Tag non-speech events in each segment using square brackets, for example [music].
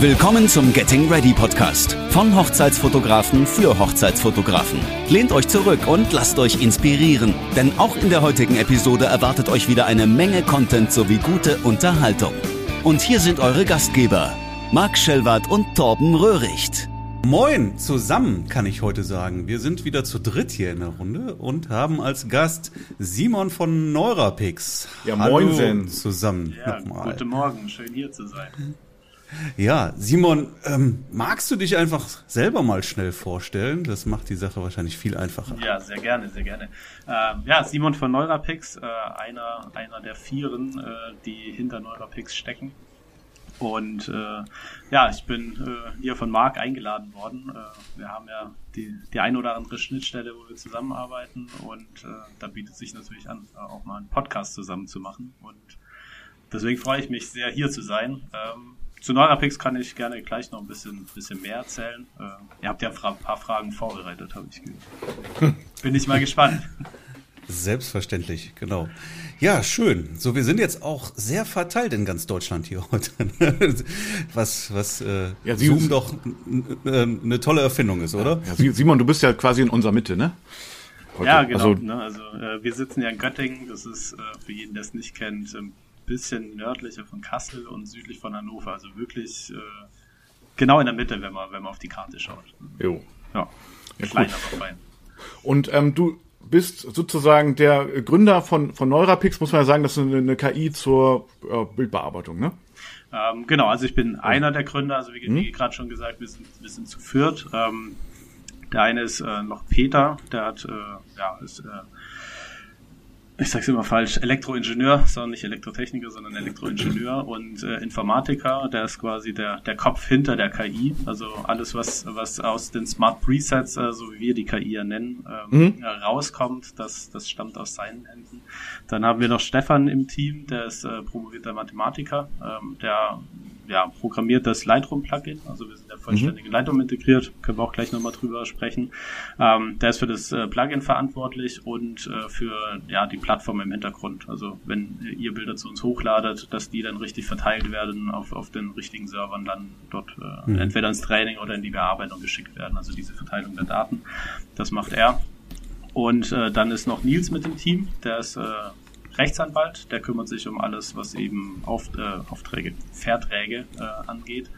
Willkommen zum Getting Ready Podcast von Hochzeitsfotografen für Hochzeitsfotografen. Lehnt euch zurück und lasst euch inspirieren, denn auch in der heutigen Episode erwartet euch wieder eine Menge Content sowie gute Unterhaltung. Und hier sind eure Gastgeber, Marc Schellwart und Torben Röhricht. Moin zusammen, kann ich heute sagen. Wir sind wieder zu dritt hier in der Runde und haben als Gast Simon von Neurapix. Ja, moin Hallo zusammen. Ja, nochmal. guten Morgen, schön hier zu sein. Ja, Simon, ähm, magst du dich einfach selber mal schnell vorstellen? Das macht die Sache wahrscheinlich viel einfacher. Ja, sehr gerne, sehr gerne. Ähm, ja, Simon von Neurapix, äh, einer, einer der Vieren, äh, die hinter Neurapix stecken. Und äh, ja, ich bin äh, hier von Marc eingeladen worden. Äh, wir haben ja die, die ein oder andere Schnittstelle, wo wir zusammenarbeiten und äh, da bietet sich natürlich an, auch mal einen Podcast zusammen zu machen. Und deswegen freue ich mich sehr, hier zu sein. Ähm, zu Neurapix kann ich gerne gleich noch ein bisschen, bisschen mehr erzählen. Äh, ihr habt ja ein paar Fragen vorbereitet, habe ich gehört. [laughs] Bin ich mal gespannt. Selbstverständlich, genau. Ja, schön. So, wir sind jetzt auch sehr verteilt in ganz Deutschland hier heute. [laughs] was was äh, ja, Zoom doch eine tolle Erfindung ist, oder? Ja, Simon, du bist ja quasi in unserer Mitte, ne? Heute. Ja, genau. Also, ne, also äh, wir sitzen ja in Göttingen. Das ist äh, für jeden, der es nicht kennt, ein bisschen nördlicher von Kassel und südlich von Hannover. Also wirklich äh, genau in der Mitte, wenn man wenn man auf die Karte schaut. Jo. Ja. ja Klein, aber fein. Und ähm, du bist sozusagen der Gründer von, von Neurapix, muss man ja sagen, das ist eine, eine KI zur äh, Bildbearbeitung, ne? Ähm, genau, also ich bin einer der Gründer, also wie, wie hm? gerade schon gesagt, wir sind, wir sind zu viert. Ähm, der eine ist äh, noch Peter, der hat, äh, ja, ist äh, ich sag's immer falsch, Elektroingenieur, sondern nicht Elektrotechniker, sondern Elektroingenieur und äh, Informatiker, der ist quasi der, der Kopf hinter der KI. Also alles, was, was aus den Smart Presets, äh, so wie wir die KI ja nennen, ähm, mhm. rauskommt, das, das stammt aus seinen Händen. Dann haben wir noch Stefan im Team, der ist äh, promovierter Mathematiker, ähm, der ja, programmiert das Lightroom-Plugin. Also wir sind ja vollständig in mhm. Lightroom integriert, können wir auch gleich nochmal drüber sprechen. Ähm, der ist für das äh, Plugin verantwortlich und äh, für ja, die Plattform im Hintergrund. Also wenn ihr Bilder zu uns hochladet, dass die dann richtig verteilt werden auf, auf den richtigen Servern, dann dort äh, mhm. entweder ins Training oder in die Bearbeitung geschickt werden. Also diese Verteilung der Daten, das macht er. Und äh, dann ist noch Nils mit dem Team, der ist äh, Rechtsanwalt, der kümmert sich um alles, was eben Auf, äh, Aufträge, Verträge äh, angeht.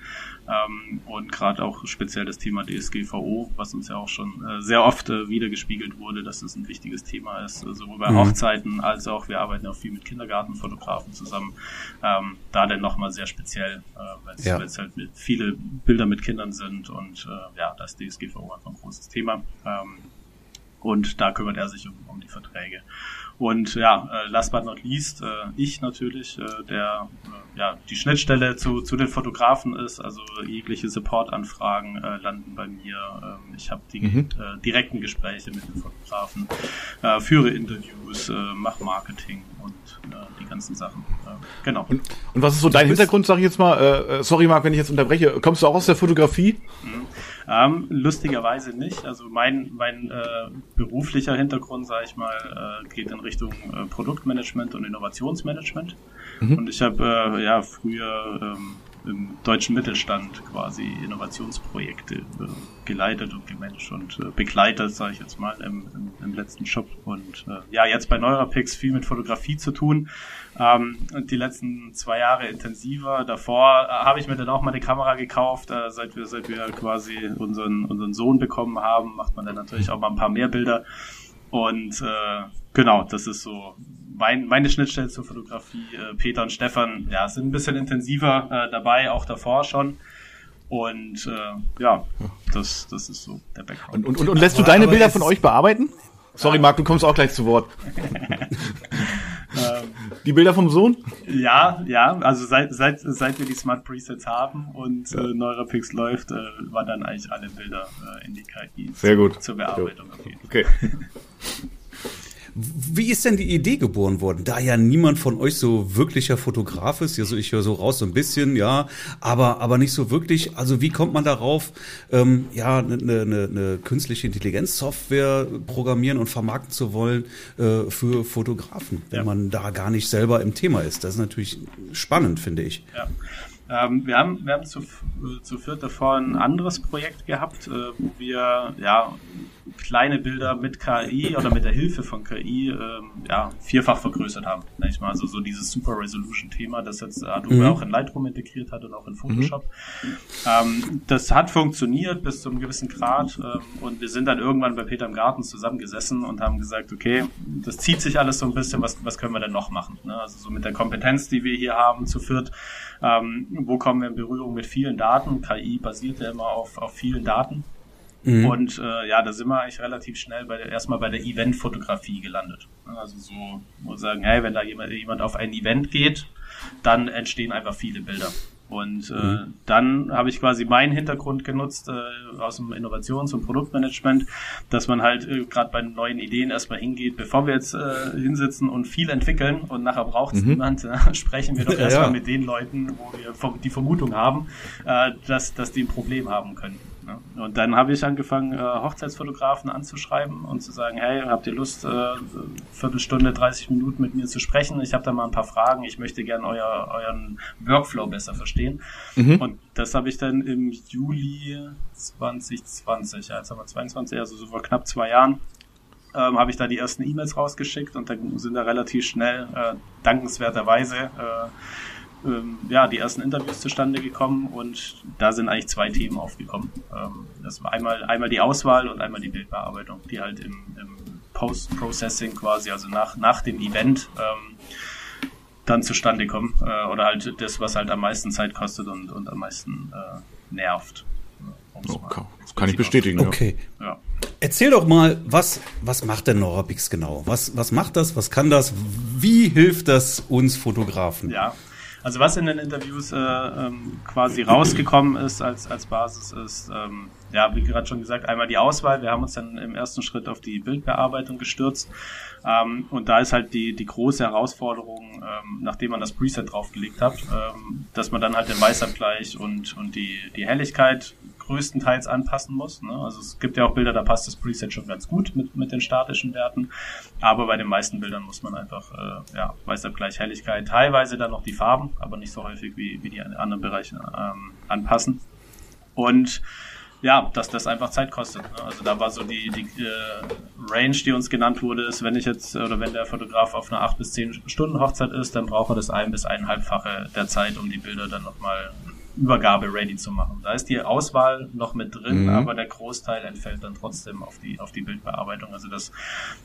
Ähm, und gerade auch speziell das Thema DSGVO, was uns ja auch schon äh, sehr oft äh, wiedergespielt wurde, dass das ein wichtiges Thema ist, äh, sowohl bei mhm. Hochzeiten als auch, wir arbeiten auch viel mit Kindergartenfotografen zusammen, ähm, da dann nochmal sehr speziell, äh, weil es ja. halt viele Bilder mit Kindern sind und äh, ja, das DSGVO einfach ein großes Thema. Ähm, und da kümmert er sich um, um die Verträge. Und ja, äh, last but not least, äh, ich natürlich, äh, der ja die Schnittstelle zu, zu den Fotografen ist, also jegliche Supportanfragen landen bei mir. Ähm, ich habe die mhm. direkten Gespräche mit den Fotografen, führe Interviews, mache Marketing und die ganzen Sachen. Äh, genau. Und, und was ist so dein Hintergrund, sag ich jetzt mal? Sorry, Marc, wenn ich jetzt unterbreche. Kommst du auch aus der Fotografie? Mhm. Ähm, lustigerweise nicht. Also mein, mein äh, beruflicher Hintergrund, sage ich mal, äh, geht in Richtung äh, Produktmanagement und Innovationsmanagement. Mhm. Und ich habe äh, ja früher ähm, im deutschen Mittelstand quasi Innovationsprojekte äh, geleitet und gemanagt und äh, begleitet, sage ich jetzt mal, im, im, im letzten Shop. Und äh, ja, jetzt bei Neurapix viel mit Fotografie zu tun. Ähm, die letzten zwei Jahre intensiver. Davor äh, habe ich mir dann auch mal eine Kamera gekauft, äh, seit wir seit wir quasi unseren unseren Sohn bekommen haben, macht man dann natürlich auch mal ein paar mehr Bilder. Und äh, genau, das ist so mein, meine Schnittstelle zur Fotografie. Äh, Peter und Stefan ja, sind ein bisschen intensiver äh, dabei, auch davor schon. Und äh, ja, das, das ist so der Background. Und, und, und lässt du deine Bilder von euch bearbeiten? Sorry, Marc, du kommst auch gleich zu Wort. [laughs] [laughs] Die Bilder vom Sohn? Ja, ja, also seit, seit, seit wir die Smart Presets haben und ja. äh, Neurapix läuft, äh, waren dann eigentlich alle Bilder äh, in die KI Sehr gut. zur Bearbeitung. Okay. [laughs] Wie ist denn die Idee geboren worden? Da ja niemand von euch so wirklicher Fotograf ist, also ich höre so raus so ein bisschen, ja, aber aber nicht so wirklich. Also wie kommt man darauf, ähm, ja, eine ne, ne, ne künstliche Intelligenzsoftware programmieren und vermarkten zu wollen äh, für Fotografen, wenn ja. man da gar nicht selber im Thema ist? Das ist natürlich spannend, finde ich. Ja. Ähm, wir haben, wir haben zu, zu viert davor ein anderes Projekt gehabt, äh, wo wir ja kleine Bilder mit KI oder mit der Hilfe von KI ähm, ja, vierfach vergrößert haben. Nicht mal. Also so dieses Super Resolution Thema, das jetzt Adobe mhm. auch in Lightroom integriert hat und auch in Photoshop. Mhm. Ähm, das hat funktioniert bis zu einem gewissen Grad ähm, und wir sind dann irgendwann bei Peter im Garten zusammengesessen und haben gesagt, okay, das zieht sich alles so ein bisschen, was, was können wir denn noch machen? Ne? Also so mit der Kompetenz, die wir hier haben zu viert, ähm, wo kommen wir in Berührung mit vielen Daten? KI basiert ja immer auf, auf vielen Daten. Mhm. Und äh, ja, da sind wir eigentlich relativ schnell bei der, erstmal bei der Eventfotografie gelandet. Also so, wir sagen, hey, wenn da jemand, jemand auf ein Event geht, dann entstehen einfach viele Bilder. Und äh, mhm. dann habe ich quasi meinen Hintergrund genutzt äh, aus dem Innovations- und Produktmanagement, dass man halt äh, gerade bei neuen Ideen erstmal hingeht, bevor wir jetzt äh, hinsitzen und viel entwickeln und nachher braucht es mhm. niemand, äh, [laughs] sprechen wir doch [laughs] erstmal ja. mit den Leuten, wo wir die Vermutung haben, äh, dass, dass die ein Problem haben können. Ne? Und dann habe ich angefangen, äh, Hochzeitsfotografen anzuschreiben und zu sagen, hey, habt ihr Lust, äh, Viertelstunde, 30 Minuten mit mir zu sprechen? Ich habe da mal ein paar Fragen, ich möchte gerne euer, euren Workflow besser verstehen. Mhm. Und das habe ich dann im Juli 2020, ja, jetzt haben wir 22, also so vor knapp zwei Jahren, ähm, habe ich da die ersten E-Mails rausgeschickt und dann sind da relativ schnell, äh, dankenswerterweise, äh, ähm, ja, die ersten Interviews zustande gekommen und da sind eigentlich zwei Themen aufgekommen. Ähm, das war einmal, einmal die Auswahl und einmal die Bildbearbeitung, die halt im, im Post-Processing quasi, also nach, nach dem Event, ähm, dann zustande kommen. Äh, oder halt das, was halt am meisten Zeit kostet und, und am meisten äh, nervt. Okay. Das kann ich bestätigen. Okay. Ja. Erzähl doch mal, was, was macht denn Norapix genau? Was, was macht das? Was kann das? Wie hilft das uns Fotografen? Ja, also was in den Interviews äh, ähm, quasi rausgekommen ist als, als Basis ist, ähm, ja, wie gerade schon gesagt, einmal die Auswahl. Wir haben uns dann im ersten Schritt auf die Bildbearbeitung gestürzt. Ähm, und da ist halt die, die große Herausforderung, ähm, nachdem man das Preset draufgelegt hat, ähm, dass man dann halt den Weißabgleich und, und die, die Helligkeit größtenteils anpassen muss. Ne? Also es gibt ja auch Bilder, da passt das Preset schon ganz gut mit, mit den statischen Werten. Aber bei den meisten Bildern muss man einfach äh, ja, Weißabgleich, Helligkeit, teilweise dann noch die Farben, aber nicht so häufig wie, wie die anderen Bereiche ähm, anpassen. Und ja, dass das einfach Zeit kostet. Ne? Also da war so die, die äh, Range, die uns genannt wurde, ist, wenn ich jetzt oder wenn der Fotograf auf einer 8 bis 10 Stunden Hochzeit ist, dann braucht er das ein bis eineinhalbfache der Zeit, um die Bilder dann nochmal Übergabe ready zu machen. Da ist die Auswahl noch mit drin, mhm. aber der Großteil entfällt dann trotzdem auf die, auf die Bildbearbeitung. Also das,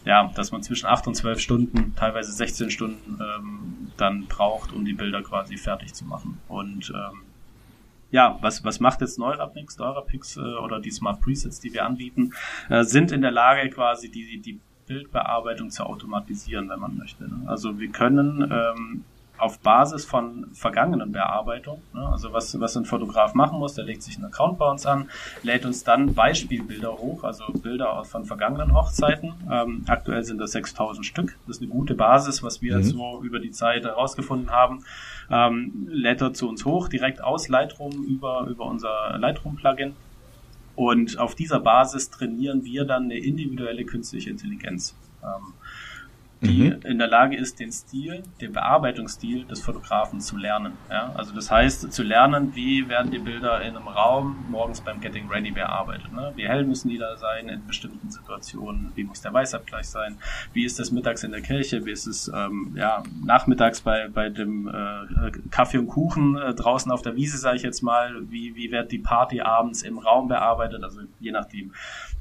ja, dass man zwischen 8 und 12 Stunden, teilweise 16 Stunden ähm, dann braucht, um die Bilder quasi fertig zu machen. Und ähm, ja, was, was macht jetzt Neurapix? Neurapix äh, oder die Smart Presets, die wir anbieten, äh, sind in der Lage quasi die, die Bildbearbeitung zu automatisieren, wenn man möchte. Ne? Also wir können ähm, auf Basis von vergangenen Bearbeitungen. Ne? Also was, was ein Fotograf machen muss, der legt sich einen Account bei uns an, lädt uns dann Beispielbilder hoch, also Bilder von vergangenen Hochzeiten. Ähm, aktuell sind das 6000 Stück. Das ist eine gute Basis, was wir mhm. so über die Zeit herausgefunden haben. Ähm, lädt er zu uns hoch, direkt aus Lightroom über, über unser Lightroom-Plugin. Und auf dieser Basis trainieren wir dann eine individuelle künstliche Intelligenz. Ähm, die mhm. in der Lage ist, den Stil, den Bearbeitungsstil des Fotografen zu lernen. Ja? Also das heißt, zu lernen, wie werden die Bilder in einem Raum morgens beim Getting Ready bearbeitet. Ne? Wie hell müssen die da sein in bestimmten Situationen? Wie muss der Weißabgleich sein? Wie ist das mittags in der Kirche? Wie ist es ähm, ja, nachmittags bei, bei dem äh, Kaffee und Kuchen äh, draußen auf der Wiese, sage ich jetzt mal? Wie, wie wird die Party abends im Raum bearbeitet? Also je nachdem.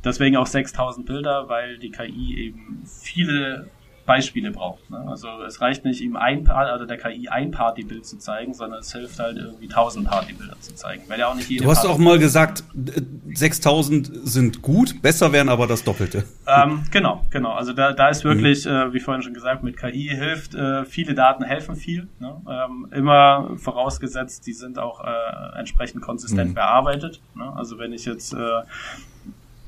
Deswegen auch 6000 Bilder, weil die KI eben viele Beispiele braucht. Ne? Also es reicht nicht, ihm ein also der KI ein Partybild zu zeigen, sondern es hilft halt irgendwie tausend Partybilder zu zeigen. Weil ja auch nicht jede du hast Party auch mal gesagt, 6000 sind gut, besser wären aber das Doppelte. Ähm, genau, genau. Also da, da ist wirklich, mhm. äh, wie vorhin schon gesagt, mit KI hilft, äh, viele Daten helfen viel. Ne? Ähm, immer vorausgesetzt, die sind auch äh, entsprechend konsistent mhm. bearbeitet. Ne? Also wenn ich jetzt, äh,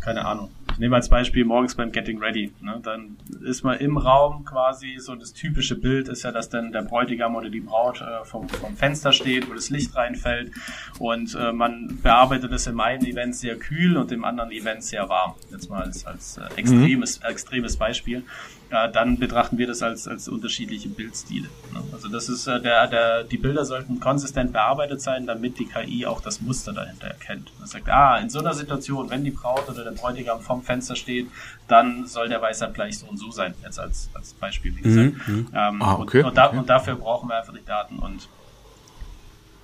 keine Ahnung, ich nehme als Beispiel morgens beim Getting Ready. Ne? Dann ist man im Raum quasi so das typische Bild ist ja, dass dann der Bräutigam oder die Braut äh, vom, vom Fenster steht, wo das Licht reinfällt und äh, man bearbeitet es im einen Event sehr kühl und im anderen Event sehr warm. Jetzt mal als, als äh, extremes, mhm. extremes Beispiel äh, dann betrachten wir das als, als unterschiedliche Bildstile. Ne? Also das ist äh, der, der, die Bilder sollten konsistent bearbeitet sein, damit die KI auch das Muster dahinter erkennt. Man sagt, ah, in so einer Situation, wenn die Braut oder der Bräutigam vom Fenster steht, dann soll der Weißabgleich so und so sein, jetzt als, als Beispiel, wie gesagt. Mhm, mhm. ähm, ah, okay, und, und, da, und dafür brauchen wir einfach die Daten und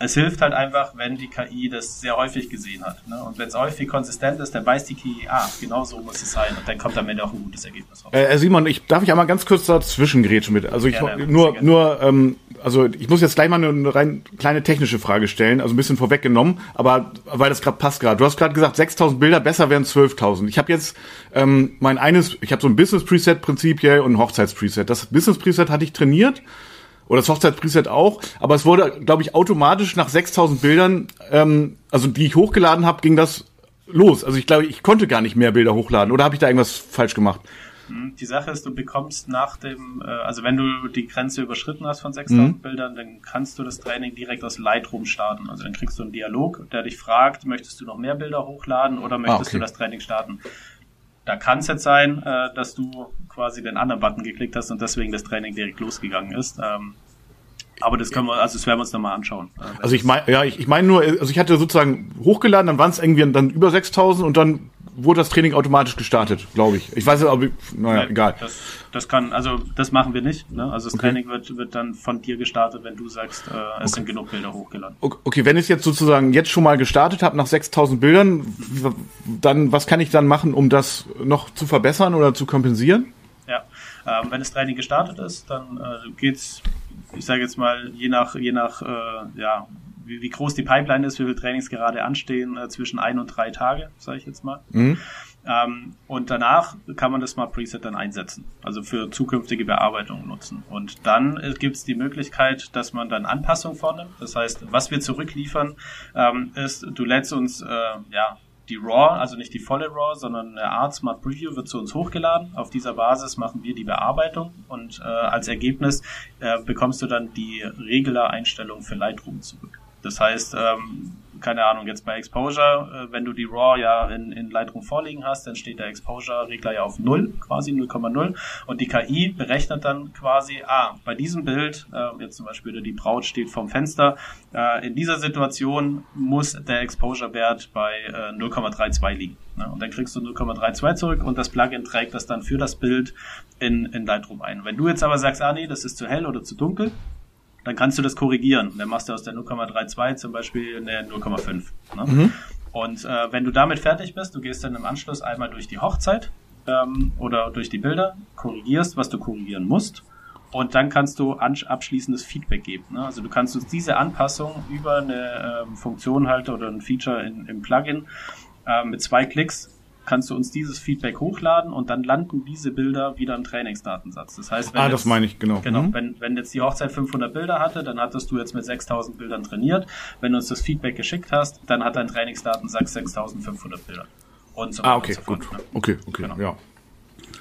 es hilft halt einfach, wenn die KI das sehr häufig gesehen hat. Ne? Und wenn es häufig konsistent ist, dann weiß die KI, ah, genau so muss es sein. Und dann kommt am Ende auch ein gutes Ergebnis raus. Äh, Simon, ich darf ich einmal ganz kurz dazwischen grätschen mit. Also ich gerne, nur, nur, ähm, also ich muss jetzt gleich mal eine rein kleine technische Frage stellen, also ein bisschen vorweggenommen, aber weil das gerade passt gerade. Du hast gerade gesagt, 6.000 Bilder, besser wären 12.000. Ich habe jetzt ähm, mein eines, ich habe so ein Business Preset Prinzip hier und ein Hochzeits Preset. Das Business Preset hatte ich trainiert oder das Hochzeitspreset auch, aber es wurde, glaube ich, automatisch nach 6000 Bildern, ähm, also die ich hochgeladen habe, ging das los. Also ich glaube, ich konnte gar nicht mehr Bilder hochladen oder habe ich da irgendwas falsch gemacht? Hm, die Sache ist, du bekommst nach dem, äh, also wenn du die Grenze überschritten hast von 6000 mhm. Bildern, dann kannst du das Training direkt aus Lightroom starten. Also dann kriegst du einen Dialog, der dich fragt, möchtest du noch mehr Bilder hochladen oder möchtest ah, okay. du das Training starten? Da kann es jetzt sein, äh, dass du quasi den anderen Button geklickt hast und deswegen das Training direkt losgegangen ist. Aber das können wir, also das werden wir uns nochmal anschauen. Also ich meine, ja, ich, ich meine nur, also ich hatte sozusagen hochgeladen, dann waren es irgendwie dann über 6000 und dann wurde das Training automatisch gestartet, glaube ich. Ich weiß nicht, aber naja, egal. Das, das kann, also das machen wir nicht. Ne? Also das okay. Training wird, wird dann von dir gestartet, wenn du sagst, äh, es okay. sind genug Bilder hochgeladen. Okay, wenn ich jetzt sozusagen jetzt schon mal gestartet habe nach 6000 Bildern, dann was kann ich dann machen, um das noch zu verbessern oder zu kompensieren? Ja, ähm, wenn das Training gestartet ist, dann äh, geht's, ich sage jetzt mal, je nach, je nach, äh, ja, wie, wie groß die Pipeline ist, wie viele Trainings gerade anstehen, äh, zwischen ein und drei Tage, sage ich jetzt mal. Mhm. Ähm, und danach kann man das Smart Preset dann einsetzen, also für zukünftige Bearbeitungen nutzen. Und dann äh, gibt es die Möglichkeit, dass man dann Anpassungen vornimmt. Das heißt, was wir zurückliefern, ähm, ist, du lädst uns äh, ja die RAW, also nicht die volle RAW, sondern eine Art Smart Preview wird zu uns hochgeladen. Auf dieser Basis machen wir die Bearbeitung und äh, als Ergebnis äh, bekommst du dann die Regler-Einstellung für Lightroom zurück. Das heißt, ähm, keine Ahnung, jetzt bei Exposure, äh, wenn du die RAW ja in, in Lightroom vorliegen hast, dann steht der Exposure-Regler ja auf 0, quasi 0,0 und die KI berechnet dann quasi, ah, bei diesem Bild, äh, jetzt zum Beispiel die Braut steht vorm Fenster, äh, in dieser Situation muss der Exposure-Wert bei äh, 0,32 liegen. Ne? Und dann kriegst du 0,32 zurück und das Plugin trägt das dann für das Bild in, in Lightroom ein. Wenn du jetzt aber sagst, ah nee, das ist zu hell oder zu dunkel, dann kannst du das korrigieren. Dann machst du aus der 0,32 zum Beispiel eine 0,5. Ne? Mhm. Und äh, wenn du damit fertig bist, du gehst dann im Anschluss einmal durch die Hochzeit ähm, oder durch die Bilder, korrigierst, was du korrigieren musst. Und dann kannst du abschließendes Feedback geben. Ne? Also du kannst uns diese Anpassung über eine ähm, Funktion halt oder ein Feature in, im Plugin äh, mit zwei Klicks kannst du uns dieses Feedback hochladen und dann landen diese Bilder wieder im Trainingsdatensatz. Das heißt, wenn ah, jetzt, das meine ich genau. Genau, mhm. wenn, wenn jetzt die Hochzeit 500 Bilder hatte, dann hattest du jetzt mit 6000 Bildern trainiert. Wenn du uns das Feedback geschickt hast, dann hat dein Trainingsdatensatz 6500 Bilder. Und so ah, okay, so gut. Ne? Okay, okay, genau. ja.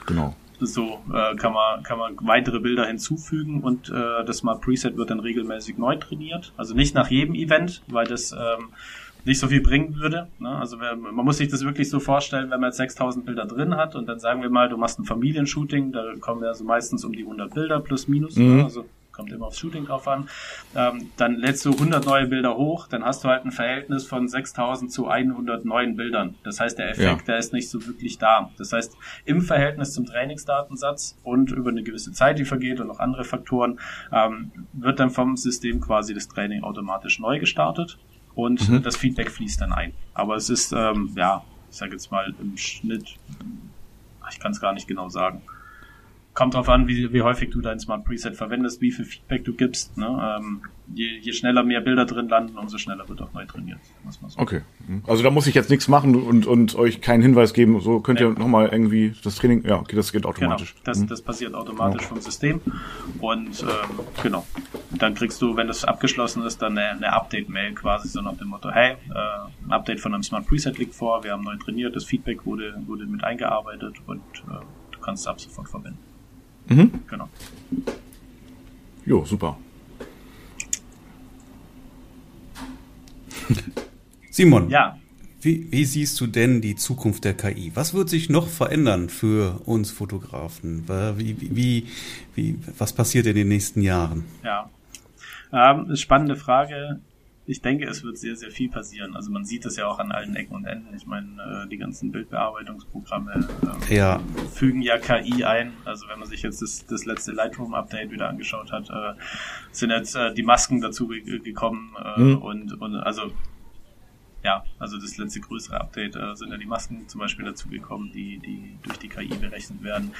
Genau. So äh, kann man kann man weitere Bilder hinzufügen und äh, das Smart Preset wird dann regelmäßig neu trainiert. Also nicht nach jedem Event, weil das ähm, nicht so viel bringen würde. Ne? Also man muss sich das wirklich so vorstellen, wenn man jetzt 6000 Bilder drin hat und dann sagen wir mal, du machst ein Familienshooting, da kommen ja so meistens um die 100 Bilder plus minus, ne? mhm. ne? also kommt immer aufs Shooting drauf an, ähm, dann lädst du 100 neue Bilder hoch, dann hast du halt ein Verhältnis von 6000 zu 100 neuen Bildern. Das heißt, der Effekt, ja. der ist nicht so wirklich da. Das heißt, im Verhältnis zum Trainingsdatensatz und über eine gewisse Zeit, die vergeht und noch andere Faktoren, ähm, wird dann vom System quasi das Training automatisch neu gestartet und mhm. das Feedback fließt dann ein. Aber es ist, ähm, ja, ich sage jetzt mal im Schnitt, ich kann es gar nicht genau sagen. Kommt drauf an, wie, wie häufig du dein Smart Preset verwendest, wie viel Feedback du gibst. Ne? Ähm, je, je schneller mehr Bilder drin landen, umso schneller wird auch neu trainiert. So. Okay. Also da muss ich jetzt nichts machen und, und euch keinen Hinweis geben. So könnt ihr ja. nochmal irgendwie das Training. Ja, okay, das geht automatisch. Genau. Das, mhm. das passiert automatisch ja. vom System. Und ähm, genau. Dann kriegst du, wenn das abgeschlossen ist, dann eine, eine Update-Mail quasi so nach dem Motto, hey, äh, ein Update von einem Smart Preset liegt vor, wir haben neu trainiert, das Feedback wurde, wurde mit eingearbeitet und äh, du kannst es ab sofort verwenden. Mhm. Genau. Jo, super. [laughs] Simon. Ja. Wie, wie, siehst du denn die Zukunft der KI? Was wird sich noch verändern für uns Fotografen? Wie, wie, wie, was passiert in den nächsten Jahren? Ja, ähm, spannende Frage ich denke, es wird sehr, sehr viel passieren. Also man sieht das ja auch an allen Ecken und Enden. Ich meine, äh, die ganzen Bildbearbeitungsprogramme äh, ja. fügen ja KI ein. Also wenn man sich jetzt das, das letzte Lightroom-Update wieder angeschaut hat, äh, sind jetzt äh, die Masken dazu gekommen äh, mhm. und, und also ja, also das letzte größere Update äh, sind ja die Masken zum Beispiel dazugekommen, die, die durch die KI berechnet werden.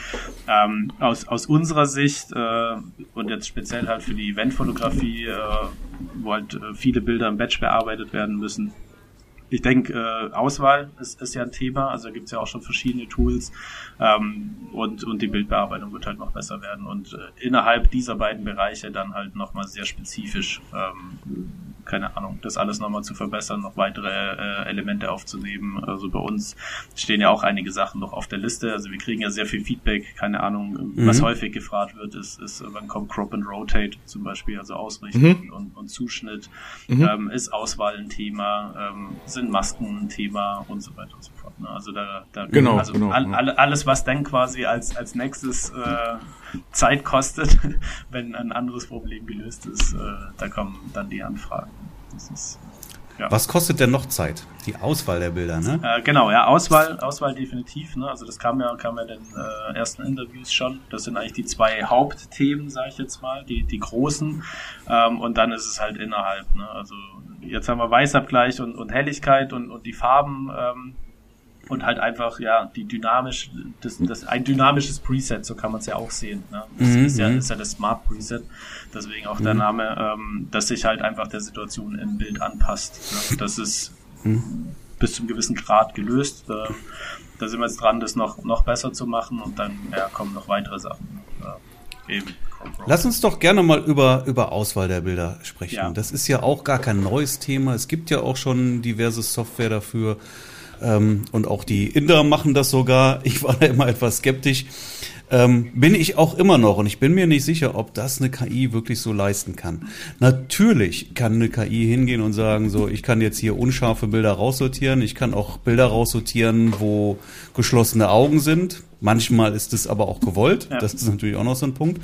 Ähm, aus, aus unserer Sicht äh, und jetzt speziell halt für die Eventfotografie, äh, wo halt äh, viele Bilder im Batch bearbeitet werden müssen, ich denke, äh, Auswahl ist, ist ja ein Thema, also gibt es ja auch schon verschiedene Tools ähm, und, und die Bildbearbeitung wird halt noch besser werden und äh, innerhalb dieser beiden Bereiche dann halt nochmal sehr spezifisch ähm, keine Ahnung, das alles nochmal zu verbessern, noch weitere äh, Elemente aufzunehmen. Also bei uns stehen ja auch einige Sachen noch auf der Liste. Also wir kriegen ja sehr viel Feedback, keine Ahnung, mhm. was häufig gefragt wird, ist, ist, wann kommt Crop and Rotate zum Beispiel, also Ausrichtung mhm. und, und, Zuschnitt, mhm. ähm, ist Auswahl ein Thema, ähm, sind Masken ein Thema und so weiter und so fort. Ne? Also da, da genau, also genau, all, all, alles, was dann quasi als, als nächstes äh, Zeit kostet, [laughs] wenn ein anderes Problem gelöst ist, äh, da kommen dann die Anfragen. Ist, ja. Was kostet denn noch Zeit? Die Auswahl der Bilder, ne? Äh, genau, ja, Auswahl, Auswahl definitiv. Ne? Also das kam ja, kam ja in den äh, ersten Interviews schon. Das sind eigentlich die zwei Hauptthemen, sage ich jetzt mal, die, die großen. Ähm, und dann ist es halt innerhalb. Ne? Also jetzt haben wir Weißabgleich und, und Helligkeit und, und die Farben. Ähm, und halt einfach ja die dynamisch das, das ein dynamisches Preset so kann man es ja auch sehen ne? das mhm. ist ja mhm. ist ja das Smart Preset deswegen auch mhm. der Name ähm, dass sich halt einfach der Situation im Bild anpasst ne? das ist mhm. bis zum gewissen Grad gelöst äh, da sind wir jetzt dran das noch noch besser zu machen und dann ja, kommen noch weitere Sachen äh, eben Lass uns doch gerne mal über, über Auswahl der Bilder sprechen. Ja. Das ist ja auch gar kein neues Thema. Es gibt ja auch schon diverse Software dafür. Ähm, und auch die Inder machen das sogar. Ich war da immer etwas skeptisch. Ähm, bin ich auch immer noch und ich bin mir nicht sicher, ob das eine KI wirklich so leisten kann. Natürlich kann eine KI hingehen und sagen, so, ich kann jetzt hier unscharfe Bilder raussortieren, ich kann auch Bilder raussortieren, wo geschlossene Augen sind. Manchmal ist es aber auch gewollt. Ja. Das ist natürlich auch noch so ein Punkt.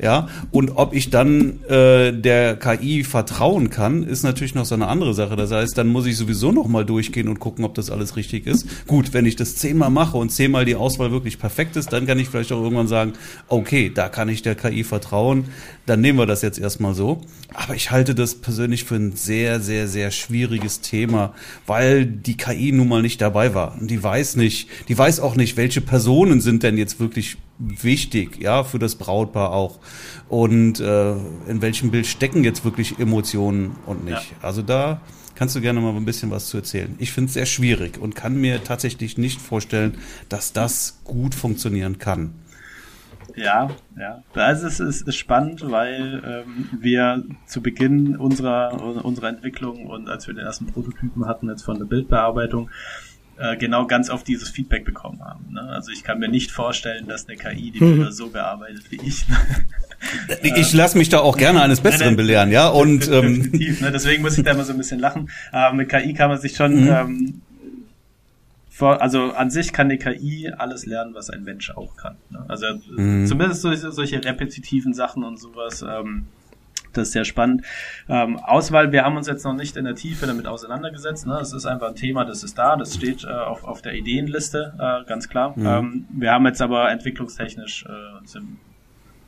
Ja. Und ob ich dann äh, der KI vertrauen kann, ist natürlich noch so eine andere Sache. Das heißt, dann muss ich sowieso noch mal durchgehen und gucken, ob das alles richtig ist. Gut, wenn ich das zehnmal mache und zehnmal die Auswahl wirklich perfekt ist, dann kann ich vielleicht auch irgendwann sagen, okay, da kann ich der KI vertrauen. Dann nehmen wir das jetzt erstmal so. Aber ich halte das persönlich für ein sehr, sehr, sehr schwieriges Thema, weil die KI nun mal nicht dabei war. Und die weiß nicht, die weiß auch nicht, welche Person Emotionen sind denn jetzt wirklich wichtig, ja, für das Brautpaar auch? Und äh, in welchem Bild stecken jetzt wirklich Emotionen und nicht? Ja. Also da kannst du gerne mal ein bisschen was zu erzählen. Ich finde es sehr schwierig und kann mir tatsächlich nicht vorstellen, dass das gut funktionieren kann. Ja, ja. Also es ist, ist spannend, weil ähm, wir zu Beginn unserer, unserer Entwicklung und als wir den ersten Prototypen hatten jetzt von der Bildbearbeitung, äh, genau ganz auf dieses Feedback bekommen haben. Ne? Also ich kann mir nicht vorstellen, dass eine KI die Bilder mhm. so bearbeitet wie ich. [laughs] ich lasse mich da auch gerne eines Besseren belehren, ja. Und ähm, ne? deswegen muss ich da immer so ein bisschen lachen. Aber mit KI kann man sich schon mhm. ähm, vor, also an sich kann die KI alles lernen, was ein Mensch auch kann. Ne? Also mhm. zumindest solche, solche repetitiven Sachen und sowas. Ähm, das ist sehr spannend. Ähm, Auswahl, wir haben uns jetzt noch nicht in der Tiefe damit auseinandergesetzt. Ne? Es ist einfach ein Thema, das ist da, das steht äh, auf, auf der Ideenliste, äh, ganz klar. Mhm. Ähm, wir haben jetzt aber entwicklungstechnisch äh,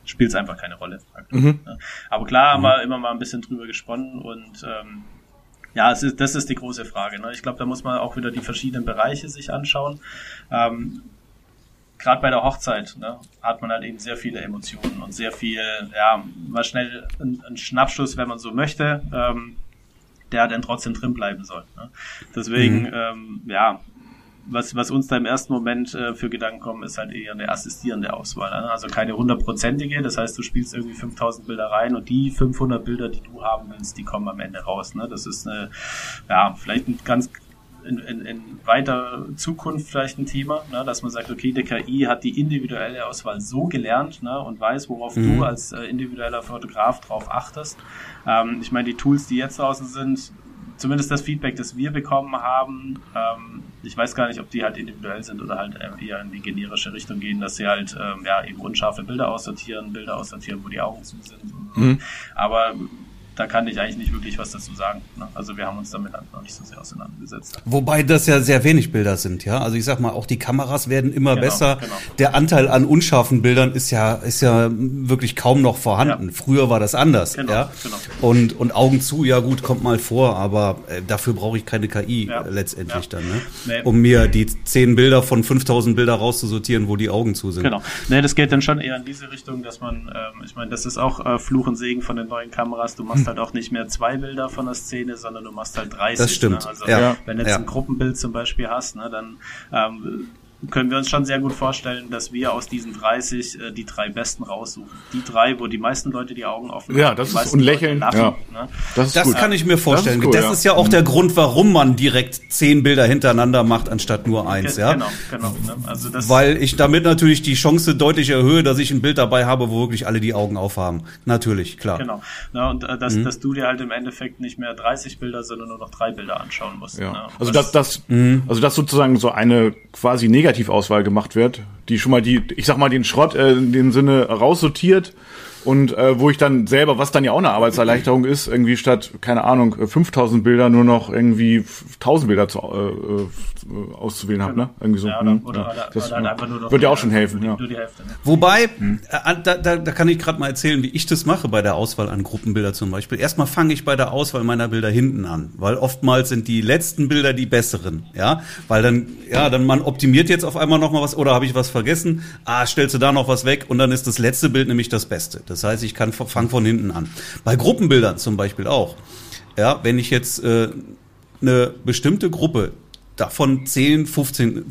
spielt es einfach keine Rolle. Mhm. ne? Aber klar haben mhm. wir immer mal ein bisschen drüber gesponnen und ähm, ja, es ist, das ist die große Frage. Ne? Ich glaube, da muss man auch wieder die verschiedenen Bereiche sich anschauen. Ähm, gerade bei der Hochzeit ne, hat man halt eben sehr viele Emotionen und sehr viel, ja, mal schnell ein, ein Schnappschuss, wenn man so möchte, ähm, der dann trotzdem drin bleiben soll. Ne? Deswegen, mhm. ähm, ja, was, was uns da im ersten Moment äh, für Gedanken kommen, ist halt eher eine assistierende Auswahl. Ne? Also keine hundertprozentige. Das heißt, du spielst irgendwie 5000 Bilder rein und die 500 Bilder, die du haben willst, die kommen am Ende raus. Ne? Das ist eine, ja, vielleicht ein ganz in, in, in weiter Zukunft vielleicht ein Thema, ne, dass man sagt, okay, die KI hat die individuelle Auswahl so gelernt ne, und weiß, worauf mhm. du als äh, individueller Fotograf drauf achtest. Ähm, ich meine, die Tools, die jetzt draußen sind, zumindest das Feedback, das wir bekommen haben, ähm, ich weiß gar nicht, ob die halt individuell sind oder halt eher in die generische Richtung gehen, dass sie halt ähm, ja eben unscharfe Bilder aussortieren, Bilder aussortieren, wo die Augen zu sind. Mhm. Aber da kann ich eigentlich nicht wirklich was dazu sagen. Ne? Also wir haben uns damit noch nicht so sehr auseinandergesetzt. Wobei das ja sehr wenig Bilder sind, ja. Also ich sag mal, auch die Kameras werden immer genau, besser. Genau. Der Anteil an unscharfen Bildern ist ja, ist ja wirklich kaum noch vorhanden. Ja. Früher war das anders, genau, ja. Genau. Und, und Augen zu, ja gut, kommt mal vor, aber äh, dafür brauche ich keine KI ja. letztendlich ja. dann, ne? Nee. Um mir die zehn Bilder von 5000 Bilder rauszusortieren, wo die Augen zu sind. Genau. Nee, das geht dann schon eher in diese Richtung, dass man, ähm, ich meine, das ist auch äh, Fluch und Segen von den neuen Kameras. Du machst hm. halt auch nicht mehr zwei Bilder von der Szene, sondern du machst halt 30. Das stimmt. Ne? Also ja. wenn du jetzt ja. ein Gruppenbild zum Beispiel hast, ne, dann ähm, können wir uns schon sehr gut vorstellen, dass wir aus diesen 30 äh, die drei besten raussuchen. Die drei, wo die meisten Leute die Augen offen haben. Ja, das ist und lächeln. Lachen, ja. Ne? Das, ist das gut. kann ich mir vorstellen. Das ist, cool, das ist ja. auch der Grund, warum man direkt zehn Bilder hintereinander macht, anstatt nur eins. ja, genau, genau. Ne? Also das Weil ich damit natürlich die Chance deutlich erhöhe, dass ich ein Bild dabei habe, wo wirklich alle die Augen aufhaben. Natürlich, klar. Genau. Na, und äh, dass, mhm. dass du dir halt im Endeffekt nicht mehr 30 Bilder, sondern nur noch drei Bilder anschauen musst. Ja. Ne? Also das, das, mhm. also das sozusagen so eine quasi Negativauswahl gemacht wird, die schon mal die, ich sag mal, den Schrott äh, in dem Sinne raussortiert und äh, wo ich dann selber, was dann ja auch eine Arbeitserleichterung ist, irgendwie statt, keine Ahnung, 5000 Bilder nur noch irgendwie 1000 Bilder zu, äh, äh, auszuwählen habe, ne? Irgendwie so. Ja, oder, hm, oder, ja. das oder einfach nur noch würde ja auch schon helfen. Ja. Hälfte, ne? Wobei, hm. äh, da, da, da kann ich gerade mal erzählen, wie ich das mache bei der Auswahl an Gruppenbilder zum Beispiel. Erstmal fange ich bei der Auswahl meiner Bilder hinten an, weil oftmals sind die letzten Bilder die besseren, ja, weil dann, ja, dann man optimiert jetzt auf einmal noch mal was oder habe ich was vergessen? Ah, stellst du da noch was weg und dann ist das letzte Bild nämlich das Beste. Das heißt, ich kann fange von hinten an. Bei Gruppenbildern zum Beispiel auch. Ja, wenn ich jetzt äh, eine bestimmte Gruppe davon 10, 15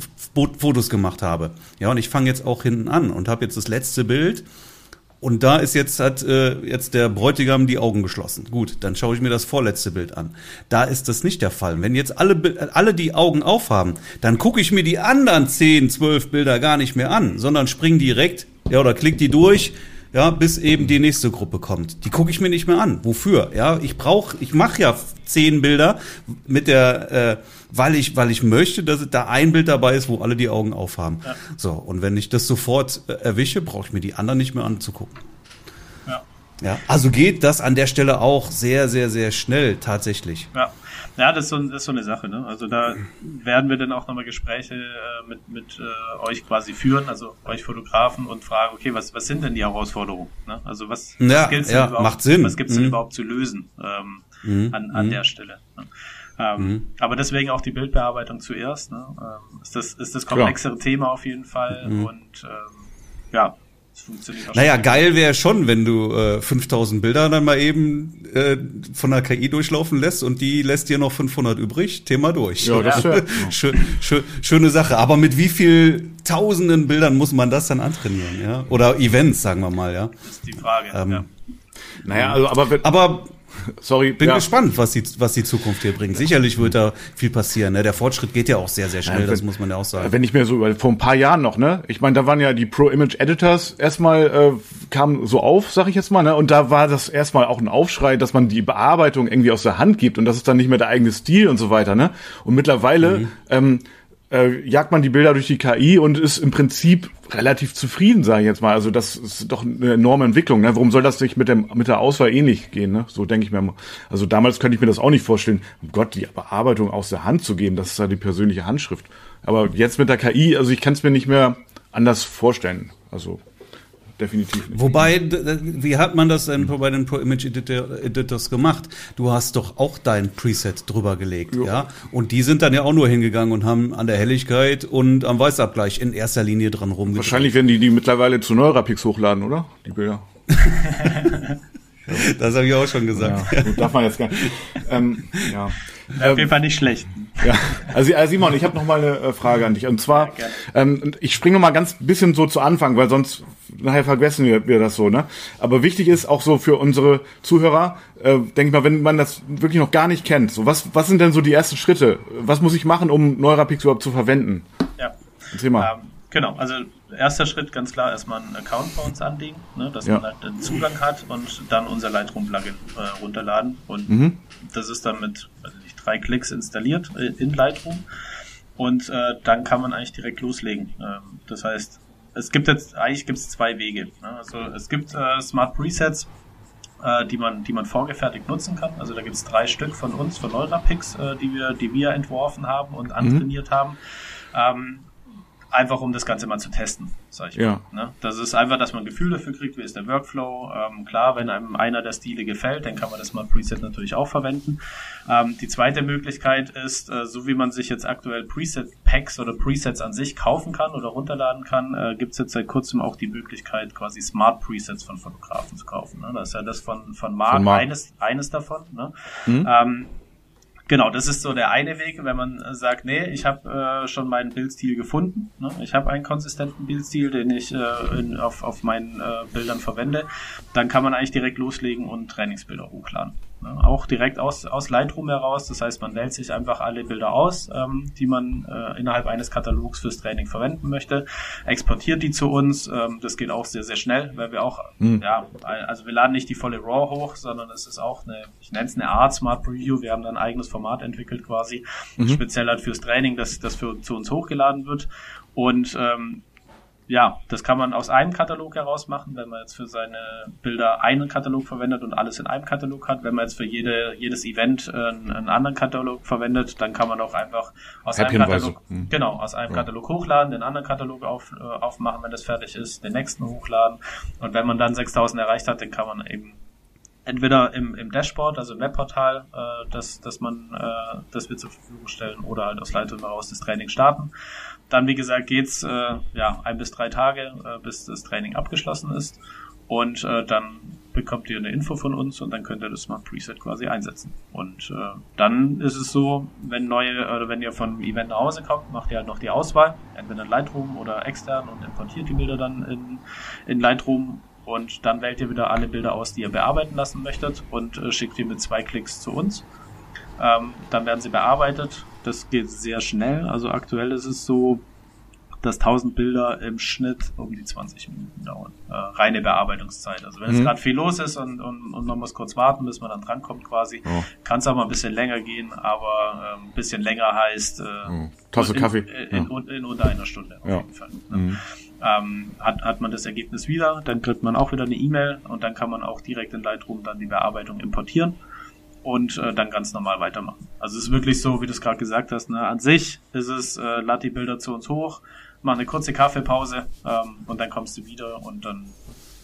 Fotos gemacht habe. Ja, und ich fange jetzt auch hinten an und habe jetzt das letzte Bild. Und da ist jetzt hat äh, jetzt der Bräutigam die Augen geschlossen. Gut, dann schaue ich mir das vorletzte Bild an. Da ist das nicht der Fall. Wenn jetzt alle alle die Augen aufhaben, dann gucke ich mir die anderen 10, 12 Bilder gar nicht mehr an, sondern spring direkt, ja, oder klick die durch, ja, bis eben die nächste Gruppe kommt. Die gucke ich mir nicht mehr an. Wofür? Ja, ich brauche, ich mache ja zehn Bilder mit der, äh, weil ich, weil ich möchte, dass da ein Bild dabei ist, wo alle die Augen aufhaben. Ja. So und wenn ich das sofort äh, erwische, brauche ich mir die anderen nicht mehr anzugucken. Ja. Ja, also geht das an der Stelle auch sehr, sehr, sehr schnell tatsächlich. Ja. Ja, das ist, so, das ist so eine Sache. Ne? Also da werden wir dann auch nochmal Gespräche äh, mit, mit äh, euch quasi führen, also euch Fotografen und fragen, okay, was, was sind denn die Herausforderungen? Ne? Also was, ja, was gibt's ja, überhaupt, macht Sinn. Was gibt's mhm. denn überhaupt zu lösen ähm, mhm. an, an mhm. der Stelle? Ne? Ähm, mhm. Aber deswegen auch die Bildbearbeitung zuerst. Ne? Ähm, ist, das, ist das komplexere Klar. Thema auf jeden Fall mhm. und ähm, ja, naja, geil wäre schon, wenn du äh, 5000 Bilder dann mal eben äh, von der KI durchlaufen lässt und die lässt dir noch 500 übrig. Thema durch. Ja, das [laughs] schön, schön, schöne Sache. Aber mit wie viel tausenden Bildern muss man das dann antrainieren, ja? Oder Events, sagen wir mal, ja? Das ist die Frage. Ähm, ja. Naja, also aber, aber [laughs] Sorry, bin ja. gespannt, was die, was die Zukunft hier bringt. Sicherlich wird da viel passieren. Ne? Der Fortschritt geht ja auch sehr, sehr schnell, ja, wenn, das muss man ja auch sagen. Wenn ich mir so über vor ein paar Jahren noch, ne, ich meine, da waren ja die Pro Image Editors erstmal äh, kamen so auf, sag ich jetzt mal, ne, und da war das erstmal auch ein Aufschrei, dass man die Bearbeitung irgendwie aus der Hand gibt und das ist dann nicht mehr der eigene Stil und so weiter, ne. Und mittlerweile mhm. ähm, äh, jagt man die Bilder durch die KI und ist im Prinzip relativ zufrieden, sage ich jetzt mal. Also das ist doch eine enorme Entwicklung. Ne? Warum soll das nicht mit, dem, mit der Auswahl ähnlich gehen? Ne? So denke ich mir. Also damals könnte ich mir das auch nicht vorstellen, um Gott, die Bearbeitung aus der Hand zu geben. Das ist ja die persönliche Handschrift. Aber jetzt mit der KI, also ich kann es mir nicht mehr anders vorstellen. Also definitiv nicht. Wobei, wie hat man das denn bei den Pro Image Editors gemacht? Du hast doch auch dein Preset drüber gelegt, jo. ja? Und die sind dann ja auch nur hingegangen und haben an der Helligkeit und am Weißabgleich in erster Linie dran rumgedreht. Wahrscheinlich werden die die mittlerweile zu Neurapix hochladen, oder? Die Bilder. [laughs] das habe ich auch schon gesagt. Ja, darf man jetzt gar nicht. Ähm, ja. Auf jeden Fall nicht schlecht. Ja, also äh, Simon, ich habe noch mal eine äh, Frage an dich. Und zwar, ja, ähm, ich springe noch mal ganz bisschen so zu Anfang, weil sonst nachher vergessen wir, wir das so. Ne? Aber wichtig ist auch so für unsere Zuhörer, äh, denk mal, wenn man das wirklich noch gar nicht kennt, so was, was sind denn so die ersten Schritte? Was muss ich machen, um Neurapix überhaupt zu verwenden? Ja. Erzähl mal. Ähm, genau, also erster Schritt ganz klar erstmal einen Account bei uns anlegen, ne, dass ja. man halt einen Zugang hat und dann unser Lightroom-Plugin äh, runterladen. Und mhm. das ist dann mit also drei Klicks installiert äh, in Lightroom. Und äh, dann kann man eigentlich direkt loslegen. Ähm, das heißt, es gibt jetzt, eigentlich gibt es zwei Wege. Ne? Also es gibt äh, Smart Presets, äh, die man, die man vorgefertigt nutzen kann. Also da gibt es drei Stück von uns, von Neurapix, äh, die wir, die wir entworfen haben und mhm. antrainiert mhm. haben. Ähm, einfach um das Ganze mal zu testen, sag ich ja. mal. Ne? Das ist einfach, dass man ein Gefühl dafür kriegt, wie ist der Workflow. Ähm, klar, wenn einem einer der Stile gefällt, dann kann man das mal Preset natürlich auch verwenden. Ähm, die zweite Möglichkeit ist, äh, so wie man sich jetzt aktuell Preset-Packs oder Presets an sich kaufen kann oder runterladen kann, äh, gibt es jetzt seit kurzem auch die Möglichkeit, quasi Smart Presets von Fotografen zu kaufen. Ne? Das ist ja das von, von Mark. Eines, eines davon. Ne? Mhm. Ähm, Genau, das ist so der eine Weg, wenn man äh, sagt, nee, ich habe äh, schon meinen Bildstil gefunden. Ne? Ich habe einen konsistenten Bildstil, den ich äh, in, auf, auf meinen äh, Bildern verwende. Dann kann man eigentlich direkt loslegen und Trainingsbilder hochladen. Ne? Auch direkt aus, aus Lightroom heraus. Das heißt, man wählt sich einfach alle Bilder aus, ähm, die man äh, innerhalb eines Katalogs fürs Training verwenden möchte, exportiert die zu uns. Ähm, das geht auch sehr, sehr schnell, weil wir auch, mhm. ja, also wir laden nicht die volle RAW hoch, sondern es ist auch eine, ich nenne es eine Art Smart Preview. Wir haben dann ein eigenes Format entwickelt quasi, mhm. speziell halt fürs Training, das, das für, zu uns hochgeladen wird. Und ähm, ja, das kann man aus einem Katalog heraus machen, wenn man jetzt für seine Bilder einen Katalog verwendet und alles in einem Katalog hat. Wenn man jetzt für jede, jedes Event äh, einen anderen Katalog verwendet, dann kann man auch einfach aus einem Katalog, hm. genau, aus einem ja. Katalog hochladen, den anderen Katalog auf, äh, aufmachen, wenn das fertig ist, den nächsten hochladen. Und wenn man dann 6000 erreicht hat, dann kann man eben entweder im, im Dashboard, also im Webportal, äh, das, das man, äh, das wir zur Verfügung stellen, oder halt aus Lightroom heraus das Training starten. Dann, wie gesagt, geht's äh, ja ein bis drei Tage, äh, bis das Training abgeschlossen ist. Und äh, dann bekommt ihr eine Info von uns und dann könnt ihr das Smart Preset quasi einsetzen. Und äh, dann ist es so, wenn neue oder wenn ihr von Event nach Hause kommt, macht ihr halt noch die Auswahl, entweder in Lightroom oder extern und importiert die Bilder dann in, in Lightroom und dann wählt ihr wieder alle Bilder aus, die ihr bearbeiten lassen möchtet und äh, schickt die mit zwei Klicks zu uns. Ähm, dann werden sie bearbeitet. Das geht sehr schnell. Also aktuell ist es so, dass 1000 Bilder im Schnitt um die 20 Minuten dauern. Äh, reine Bearbeitungszeit. Also wenn mhm. es gerade viel los ist und, und, und, man muss kurz warten, bis man dann drankommt quasi, oh. kann es auch mal ein bisschen länger gehen, aber äh, ein bisschen länger heißt äh, oh. Tasse in, Kaffee. In, in, in, unter einer Stunde auf ja. jeden Fall. Ne? Mhm. Ähm, hat, hat man das Ergebnis wieder, dann kriegt man auch wieder eine E-Mail und dann kann man auch direkt in Lightroom dann die Bearbeitung importieren und äh, dann ganz normal weitermachen. Also es ist wirklich so, wie du es gerade gesagt hast, ne? an sich ist es, äh, lad die Bilder zu uns hoch, mach eine kurze Kaffeepause ähm, und dann kommst du wieder und dann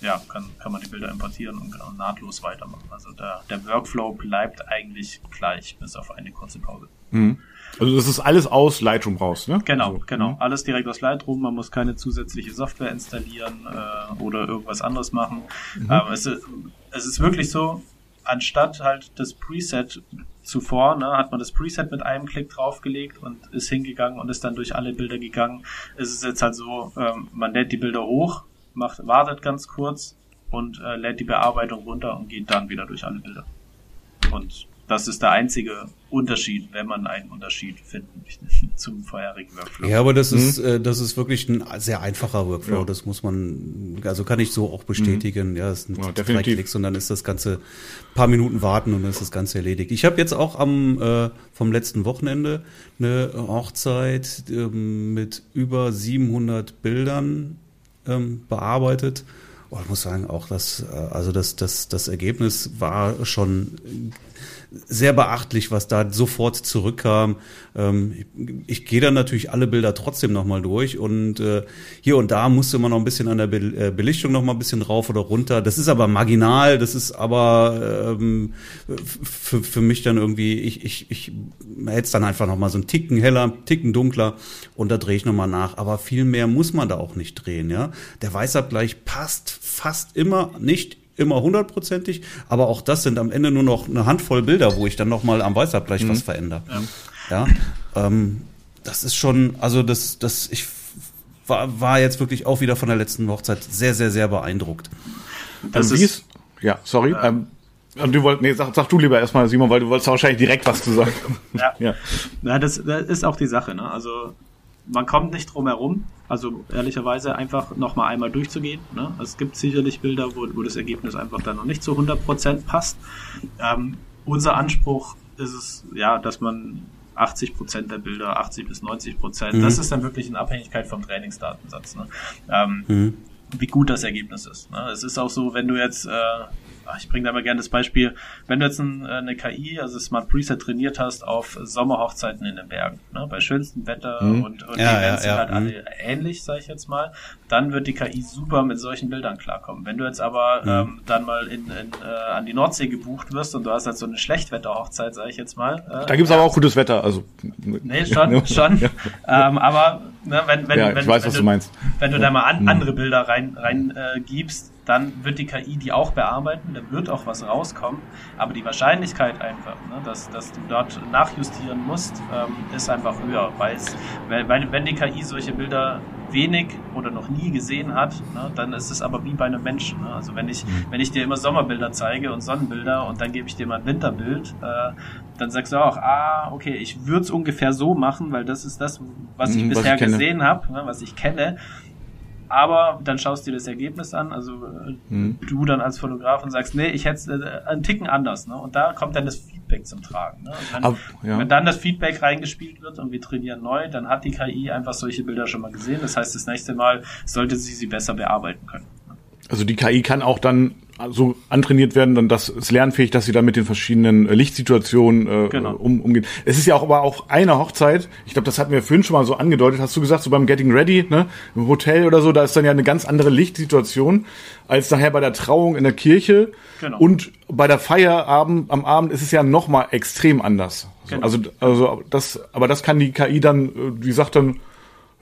ja, kann, kann man die Bilder importieren und, und nahtlos weitermachen. Also der, der Workflow bleibt eigentlich gleich, bis auf eine kurze Pause. Mhm. Also das ist alles aus Lightroom raus, ne? Genau, also, genau. Mhm. Alles direkt aus Lightroom. Man muss keine zusätzliche Software installieren äh, oder irgendwas anderes machen. Mhm. Ähm, es, es ist wirklich so, anstatt halt das Preset zuvor, ne, hat man das Preset mit einem Klick draufgelegt und ist hingegangen und ist dann durch alle Bilder gegangen. Es ist jetzt halt so, ähm, man lädt die Bilder hoch, macht, wartet ganz kurz und äh, lädt die Bearbeitung runter und geht dann wieder durch alle Bilder. Und das ist der einzige Unterschied, wenn man einen Unterschied finden möchte [laughs] zum vorherigen Workflow. Ja, aber das mhm. ist, äh, das ist wirklich ein sehr einfacher Workflow. Ja. Das muss man, also kann ich so auch bestätigen. Mhm. Ja, es sind ja, drei Klicks und dann ist das Ganze paar Minuten warten und dann ist das Ganze erledigt. Ich habe jetzt auch am äh, vom letzten Wochenende eine Hochzeit ähm, mit über 700 Bildern ähm, bearbeitet. Oh, ich muss sagen, auch das, äh, also das, das, das Ergebnis war schon sehr beachtlich, was da sofort zurückkam. Ähm, ich, ich gehe dann natürlich alle Bilder trotzdem nochmal durch und äh, hier und da musste man noch ein bisschen an der Be äh, Belichtung noch mal ein bisschen rauf oder runter. Das ist aber marginal, das ist aber ähm, für, mich dann irgendwie, ich, ich, ich hätte es dann einfach noch mal so einen Ticken heller, Ticken dunkler und da drehe ich noch mal nach. Aber viel mehr muss man da auch nicht drehen, ja. Der Weißabgleich passt fast immer, nicht immer hundertprozentig, aber auch das sind am Ende nur noch eine Handvoll Bilder, wo ich dann noch mal am Weißabgleich mhm. was verändere. Ja, ja ähm, das ist schon, also das, das, ich war, war jetzt wirklich auch wieder von der letzten Hochzeit sehr, sehr, sehr beeindruckt. Das ähm, ist, ja, sorry. Äh, ähm, du wolltest, nee, sag, sag du lieber erstmal, Simon, weil du wolltest wahrscheinlich direkt was zu sagen. Ja, [laughs] ja. ja das, das ist auch die Sache. Ne? Also man kommt nicht drum herum, also ehrlicherweise einfach nochmal einmal durchzugehen. Ne? Es gibt sicherlich Bilder, wo, wo das Ergebnis einfach dann noch nicht zu 100% passt. Ähm, unser Anspruch ist es, ja, dass man 80% der Bilder, 80 bis 90 Prozent, mhm. das ist dann wirklich in Abhängigkeit vom Trainingsdatensatz. Ne? Ähm, mhm. Wie gut das Ergebnis ist. Ne? Es ist auch so, wenn du jetzt äh, ich bringe da mal gerne das Beispiel, wenn du jetzt ein, äh, eine KI, also Smart Preset trainiert hast auf Sommerhochzeiten in den Bergen, ne, bei schönstem Wetter mhm. und, und ja, die Events ja, sind halt mhm. alle ähnlich, sage ich jetzt mal, dann wird die KI super mit solchen Bildern klarkommen. Wenn du jetzt aber mhm. ähm, dann mal in, in, äh, an die Nordsee gebucht wirst und du hast halt so eine Schlechtwetterhochzeit, sage ich jetzt mal. Äh, da gibt's aber auch gutes Wetter, also. Nee, schon, [laughs] schon. ähm, aber ne, wenn, wenn, ja, wenn, weiß, wenn, du meinst. Wenn du da mal an, mhm. andere Bilder rein, rein äh, gibst, dann wird die KI die auch bearbeiten, da wird auch was rauskommen, aber die Wahrscheinlichkeit einfach, ne, dass, dass du dort nachjustieren musst, ähm, ist einfach höher, weil, weil, wenn die KI solche Bilder wenig oder noch nie gesehen hat, ne, dann ist es aber wie bei einem Menschen. Ne? Also wenn ich, mhm. wenn ich dir immer Sommerbilder zeige und Sonnenbilder und dann gebe ich dir mal ein Winterbild, äh, dann sagst du auch, ah, okay, ich würde es ungefähr so machen, weil das ist das, was ich mhm, bisher was ich gesehen habe, ne, was ich kenne aber dann schaust du dir das Ergebnis an, also hm. du dann als Fotograf und sagst, nee, ich hätte äh, einen Ticken anders, ne? Und da kommt dann das Feedback zum Tragen. Ne? Wenn, Aber, ja. wenn, dann das Feedback reingespielt wird und wir trainieren neu, dann hat die KI einfach solche Bilder schon mal gesehen. Das heißt, das nächste Mal sollte sie sie besser bearbeiten können. Also die KI kann auch dann so antrainiert werden, dann das ist lernfähig, dass sie dann mit den verschiedenen äh, Lichtsituationen äh, genau. um, umgehen. Es ist ja auch aber auch eine Hochzeit. Ich glaube, das hatten wir vorhin schon mal so angedeutet. Hast du gesagt, so beim Getting Ready, ne, im Hotel oder so, da ist dann ja eine ganz andere Lichtsituation als nachher bei der Trauung in der Kirche. Genau. Und bei der Feierabend am Abend ist es ja noch mal extrem anders. Genau. Also also das, aber das kann die KI dann, äh, die sagt dann,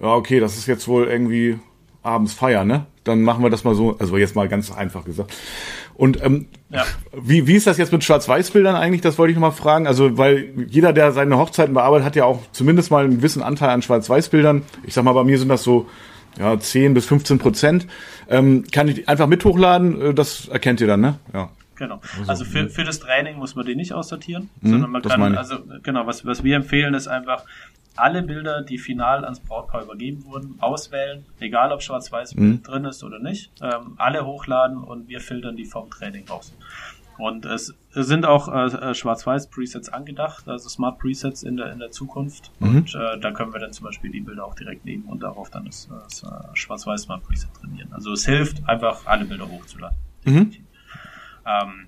ja okay, das ist jetzt wohl irgendwie abends feiern, ne? Dann machen wir das mal so, also jetzt mal ganz einfach gesagt. Und ähm, ja. wie, wie ist das jetzt mit Schwarz-Weiß-Bildern eigentlich? Das wollte ich noch mal fragen. Also, weil jeder, der seine Hochzeiten bearbeitet, hat ja auch zumindest mal einen gewissen Anteil an Schwarz-Weiß-Bildern. Ich sag mal, bei mir sind das so ja, 10 bis 15 Prozent. Ähm, kann ich einfach mit hochladen? Äh, das erkennt ihr dann, ne? Ja. Genau. Also, also für, für das Training muss man die nicht aussortieren, mhm, sondern man kann, also genau, was, was wir empfehlen, ist einfach, alle Bilder, die final ans Brautpaar übergeben wurden, auswählen, egal ob schwarz-weiß mhm. drin ist oder nicht, ähm, alle hochladen und wir filtern die vom Training raus. Und es sind auch äh, äh, Schwarz-Weiß-Presets angedacht, also Smart Presets in der, in der Zukunft. Mhm. Und äh, da können wir dann zum Beispiel die Bilder auch direkt nehmen und darauf dann das, das äh, Schwarz-Weiß Smart Preset trainieren. Also es hilft einfach, alle Bilder hochzuladen. Mhm. Ähm,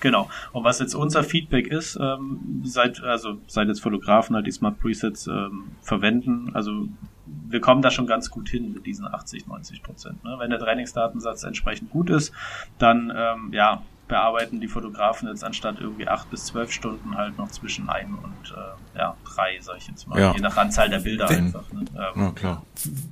Genau. Und was jetzt unser Feedback ist, ähm, seit, also seit jetzt Fotografen halt die Smart Presets ähm, verwenden, also wir kommen da schon ganz gut hin mit diesen 80, 90 Prozent. Ne? Wenn der Trainingsdatensatz entsprechend gut ist, dann ähm, ja, bearbeiten die Fotografen jetzt anstatt irgendwie acht bis zwölf Stunden halt noch zwischen ein und äh, ja, drei, sag ich jetzt mal, ja. je nach Anzahl der Bilder wenn, einfach. Ne? Ähm, ja, klar.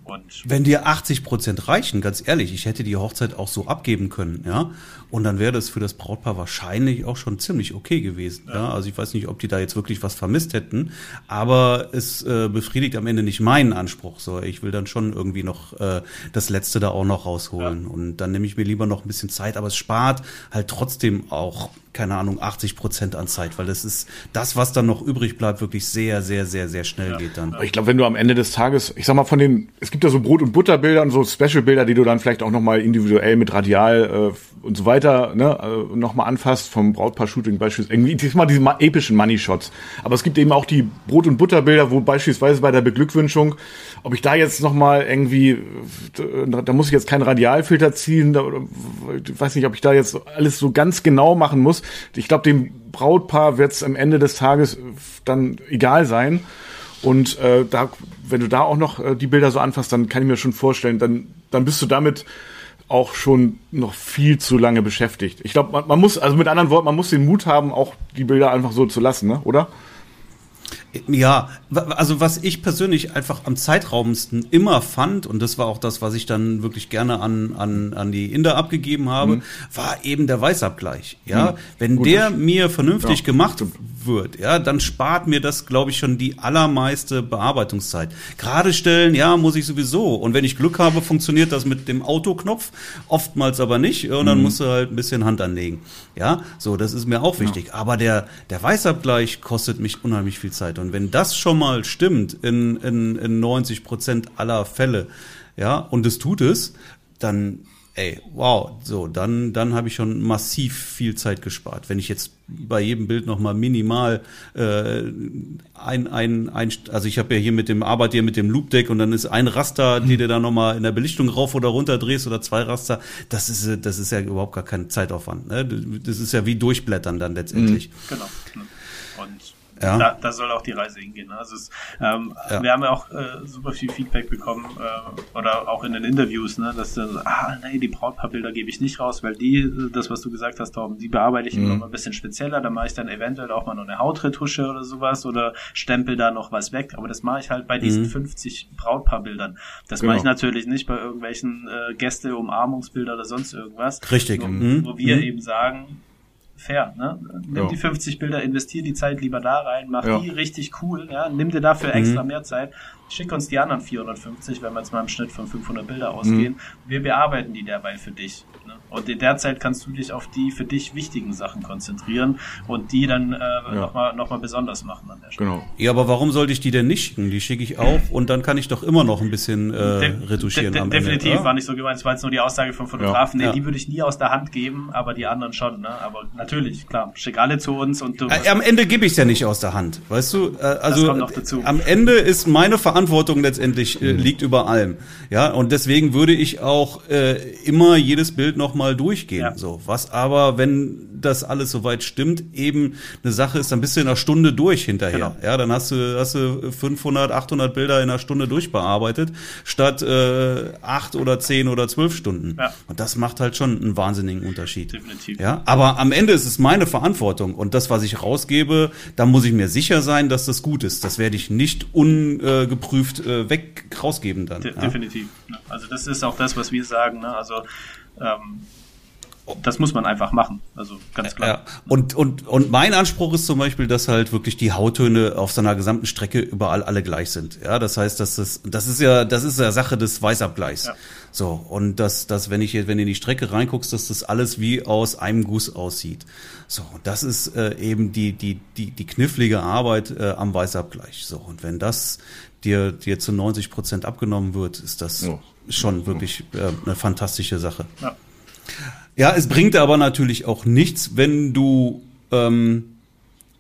Und wenn dir 80 Prozent reichen, ganz ehrlich, ich hätte die Hochzeit auch so abgeben können, ja, und dann wäre das für das Brautpaar wahrscheinlich auch schon ziemlich okay gewesen. Ja. ja. Also ich weiß nicht, ob die da jetzt wirklich was vermisst hätten, aber es äh, befriedigt am Ende nicht meinen Anspruch. So, ich will dann schon irgendwie noch äh, das Letzte da auch noch rausholen. Ja. Und dann nehme ich mir lieber noch ein bisschen Zeit, aber es spart halt trotzdem auch keine Ahnung, 80 Prozent an Zeit, weil das ist das, was dann noch übrig bleibt, wirklich sehr, sehr, sehr, sehr schnell ja. geht dann. Ich glaube, wenn du am Ende des Tages, ich sag mal von den, es gibt ja so Brot- und Butterbilder und so Special-Bilder, die du dann vielleicht auch nochmal individuell mit Radial äh, und so weiter ne, äh, nochmal anfasst, vom Brautpaar-Shooting beispielsweise, irgendwie diesmal diese epischen Money-Shots. Aber es gibt eben auch die Brot- und Butterbilder, wo beispielsweise bei der Beglückwünschung, ob ich da jetzt nochmal irgendwie, da, da muss ich jetzt keinen Radialfilter ziehen, da, ich weiß nicht, ob ich da jetzt alles so ganz genau machen muss, ich glaube, dem Brautpaar wird es am Ende des Tages dann egal sein. Und äh, da, wenn du da auch noch äh, die Bilder so anfasst, dann kann ich mir schon vorstellen, dann, dann bist du damit auch schon noch viel zu lange beschäftigt. Ich glaube, man, man muss, also mit anderen Worten, man muss den Mut haben, auch die Bilder einfach so zu lassen, ne? oder? Ja, also was ich persönlich einfach am zeitraubendsten immer fand, und das war auch das, was ich dann wirklich gerne an, an, an die Inder abgegeben habe, mhm. war eben der Weißabgleich. Ja, mhm. wenn Gut, der mir vernünftig ja. gemacht wird, ja, dann spart mir das, glaube ich, schon die allermeiste Bearbeitungszeit. Gerade stellen, ja, muss ich sowieso. Und wenn ich Glück habe, funktioniert das mit dem Autoknopf, oftmals aber nicht. Und dann mhm. musst du halt ein bisschen Hand anlegen. Ja, so, das ist mir auch wichtig. Ja. Aber der, der Weißabgleich kostet mich unheimlich viel Zeit. Und wenn das schon mal stimmt in, in, in 90 Prozent aller Fälle, ja, und es tut es, dann, ey, wow, so, dann, dann habe ich schon massiv viel Zeit gespart. Wenn ich jetzt bei jedem Bild nochmal minimal äh, ein, ein, ein, also ich habe ja hier mit dem Arbeit hier mit dem Loopdeck und dann ist ein Raster, die du da nochmal in der Belichtung rauf oder runter drehst oder zwei Raster, das ist, das ist ja überhaupt gar kein Zeitaufwand. Ne? Das ist ja wie durchblättern dann letztendlich. Mhm. Genau. Und ja. Da, da soll auch die Reise hingehen. Also es, ähm, ja. wir haben ja auch äh, super viel Feedback bekommen äh, oder auch in den Interviews, ne, dass dann, ah nee, die Brautpaarbilder gebe ich nicht raus, weil die, das was du gesagt hast, Torben, die bearbeite ich mhm. immer mal ein bisschen spezieller. Da mache ich dann eventuell auch mal noch eine Hautretusche oder sowas oder stempel da noch was weg. Aber das mache ich halt bei diesen mhm. 50 Brautpaarbildern. Das genau. mache ich natürlich nicht bei irgendwelchen äh, Gäste, Umarmungsbilder oder sonst irgendwas. Richtig. Wo, mhm. wo wir mhm. eben sagen, fair. Ne? Nimm ja. die 50 Bilder, investier die Zeit lieber da rein, mach ja. die richtig cool, ja? nimm dir dafür mhm. extra mehr Zeit, schick uns die anderen 450, wenn wir jetzt mal im Schnitt von 500 Bilder ausgehen. Mhm. Wir bearbeiten die derweil für dich. Ne? Und in der Zeit kannst du dich auf die für dich wichtigen Sachen konzentrieren und die dann äh, ja. nochmal noch mal besonders machen an der Stelle. Genau. Ja, aber warum sollte ich die denn nicht schicken? Die schicke ich auch und dann kann ich doch immer noch ein bisschen äh, retuschieren. De de definitiv Ende, war nicht so gemeint. Es war jetzt nur die Aussage vom Fotografen. Ja. Nee, die würde ich nie aus der Hand geben, aber die anderen schon. Ne? Aber natürlich, klar, schick alle zu uns und du. Äh, am Ende gebe ich es ja nicht aus der Hand, weißt du? Äh, also am Ende ist meine Verantwortung letztendlich äh, mhm. liegt über allem. Ja, und deswegen würde ich auch äh, immer jedes Bild nochmal durchgehen. Ja. So, was aber, wenn das alles soweit stimmt, eben eine Sache ist, dann bist du in einer Stunde durch hinterher. Genau. Ja, dann hast du, hast du 500, 800 Bilder in einer Stunde durchbearbeitet, statt äh, acht oder zehn oder zwölf Stunden. Ja. Und das macht halt schon einen wahnsinnigen Unterschied. Definitiv. Ja, aber am Ende ist es meine Verantwortung und das, was ich rausgebe, da muss ich mir sicher sein, dass das gut ist. Das werde ich nicht ungeprüft äh, weg rausgeben dann. De ja? Definitiv. Also das ist auch das, was wir sagen. Ne? Also ähm, das muss man einfach machen. Also ganz klar. Ja. Und, und, und mein Anspruch ist zum Beispiel, dass halt wirklich die Hauttöne auf seiner gesamten Strecke überall alle gleich sind. Ja, das heißt, dass das, das ist ja, das ist ja Sache des Weißabgleichs. Ja. So. Und dass, dass, wenn ich jetzt, wenn du in die Strecke reinguckst, dass das alles wie aus einem Guss aussieht. So. Das ist äh, eben die, die, die, die knifflige Arbeit äh, am Weißabgleich. So. Und wenn das dir, dir zu 90 Prozent abgenommen wird, ist das ja. schon wirklich äh, eine fantastische Sache. Ja. Ja, es bringt aber natürlich auch nichts, wenn du ähm,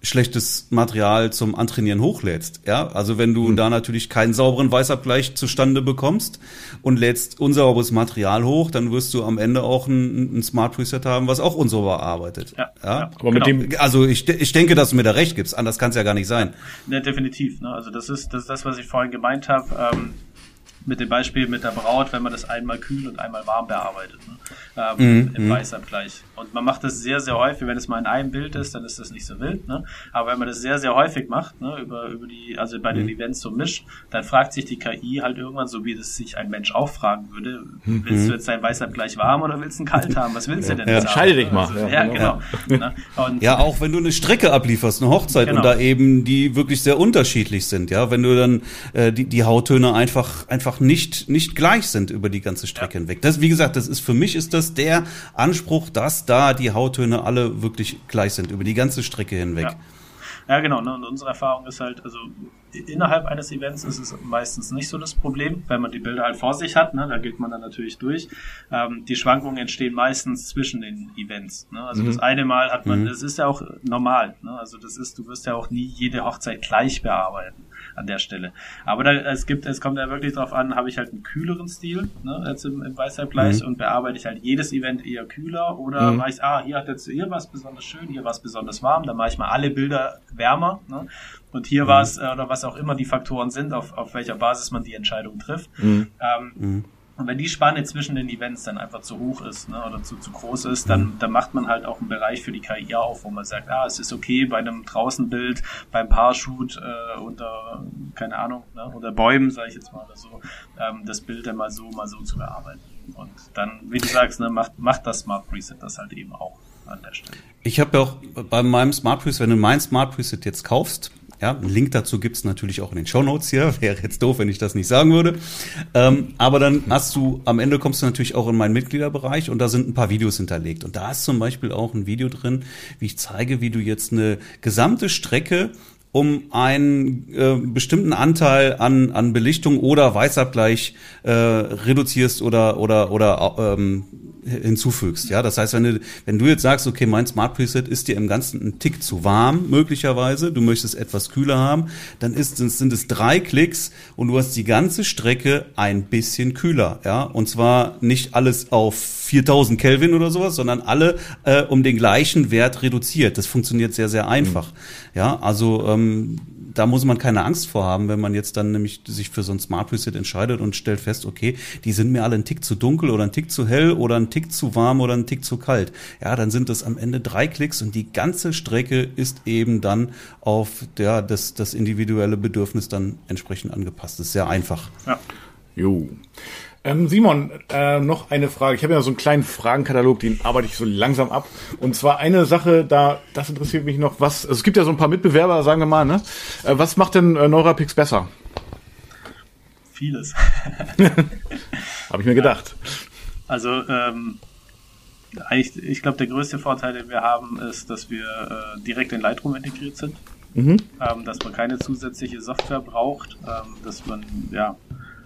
schlechtes Material zum Antrainieren hochlädst. Ja, also wenn du mhm. da natürlich keinen sauberen Weißabgleich zustande bekommst und lädst unsauberes Material hoch, dann wirst du am Ende auch ein, ein Smart Preset haben, was auch unsauber arbeitet. Ja, ja? ja aber genau. mit dem, also ich, ich denke, dass du mir da recht gibst. Anders kann es ja gar nicht sein. Ne, definitiv. Ne? Also das ist das, ist das, was ich vorhin gemeint habe. Ähm, mit dem Beispiel mit der Braut, wenn man das einmal kühl und einmal warm bearbeitet, ne? ähm, mhm. im mhm. Weißabgleich. Und man macht das sehr, sehr häufig. Wenn es mal in einem Bild ist, dann ist das nicht so wild. Ne? Aber wenn man das sehr, sehr häufig macht, ne, über, über die, also bei den mhm. Events so mischt, dann fragt sich die KI halt irgendwann, so wie das sich ein Mensch auch fragen würde, mhm. willst du jetzt dein Weißabgleich warm oder willst du einen kalt haben? Was willst du denn ja, jetzt Entscheide dich mal. Also, ja, ja, genau. Ne? Und, ja, auch wenn du eine Strecke ablieferst, eine Hochzeit genau. und da eben die wirklich sehr unterschiedlich sind, ja, wenn du dann äh, die, die Hauttöne einfach, einfach nicht, nicht gleich sind über die ganze Strecke ja. hinweg. Das, wie gesagt, das ist für mich ist das der Anspruch, dass da die Hauttöne alle wirklich gleich sind über die ganze Strecke hinweg. Ja. Ja, genau. Ne? Und unsere Erfahrung ist halt, also innerhalb eines Events ist es meistens nicht so das Problem, wenn man die Bilder halt vor sich hat. Ne? Da geht man dann natürlich durch. Ähm, die Schwankungen entstehen meistens zwischen den Events. Ne? Also mhm. das eine Mal hat man, mhm. das ist ja auch normal. Ne? Also das ist, du wirst ja auch nie jede Hochzeit gleich bearbeiten. An der Stelle. Aber da, es gibt, es kommt ja wirklich darauf an, habe ich halt einen kühleren Stil, ne, als im, im Weißhalbgleich mhm. und bearbeite ich halt jedes Event eher kühler oder mhm. mache ich, ah, hier hat jetzt hier was besonders schön, hier war es besonders warm, dann mache ich mal alle Bilder wärmer, ne? Und hier mhm. war es, äh, oder was auch immer die Faktoren sind, auf, auf welcher Basis man die Entscheidung trifft. Mhm. Ähm, mhm. Und wenn die Spanne zwischen den Events dann einfach zu hoch ist ne, oder zu, zu groß ist, dann, mhm. dann macht man halt auch einen Bereich für die KI auf, wo man sagt, ah, es ist okay bei einem Draußenbild, beim Paarshoot äh, unter, keine Ahnung, ne, unter Bäumen, sage ich jetzt mal oder so, ähm, das Bild dann mal so, mal so zu bearbeiten. Und dann, wie du sagst, ne, macht, macht das Smart Preset das halt eben auch an der Stelle. Ich habe ja auch bei meinem Smart Preset, wenn du mein Smart Preset jetzt kaufst, ja, einen Link dazu gibt's natürlich auch in den Show Notes hier. [laughs] Wäre jetzt doof, wenn ich das nicht sagen würde. Ähm, aber dann hast du, am Ende kommst du natürlich auch in meinen Mitgliederbereich und da sind ein paar Videos hinterlegt. Und da ist zum Beispiel auch ein Video drin, wie ich zeige, wie du jetzt eine gesamte Strecke um einen äh, bestimmten Anteil an, an Belichtung oder Weißabgleich äh, reduzierst oder oder oder ähm, hinzufügst. Ja, das heißt, wenn du, wenn du jetzt sagst, okay, mein Smart Preset ist dir im Ganzen ein Tick zu warm, möglicherweise, du möchtest etwas kühler haben, dann ist, sind es drei Klicks und du hast die ganze Strecke ein bisschen kühler. Ja, und zwar nicht alles auf 4000 Kelvin oder sowas, sondern alle äh, um den gleichen Wert reduziert. Das funktioniert sehr, sehr einfach. Mhm. Ja, also ähm, da muss man keine Angst vor haben, wenn man jetzt dann nämlich sich für so ein Smart Reset entscheidet und stellt fest, okay, die sind mir alle ein Tick zu dunkel oder ein Tick zu hell oder ein Tick zu warm oder ein Tick zu kalt. Ja, dann sind das am Ende drei Klicks und die ganze Strecke ist eben dann auf ja, das, das individuelle Bedürfnis dann entsprechend angepasst. Das ist sehr einfach. Ja. Jo. Ähm, Simon, äh, noch eine Frage. Ich habe ja so einen kleinen Fragenkatalog, den arbeite ich so langsam ab. Und zwar eine Sache, da das interessiert mich noch, was. Also es gibt ja so ein paar Mitbewerber, sagen wir mal, ne? Äh, was macht denn äh, Neurapix besser? Vieles. [laughs] habe ich mir gedacht. Also ähm, eigentlich, ich glaube, der größte Vorteil, den wir haben, ist, dass wir äh, direkt in Lightroom integriert sind. Mhm. Ähm, dass man keine zusätzliche Software braucht, ähm, dass man ja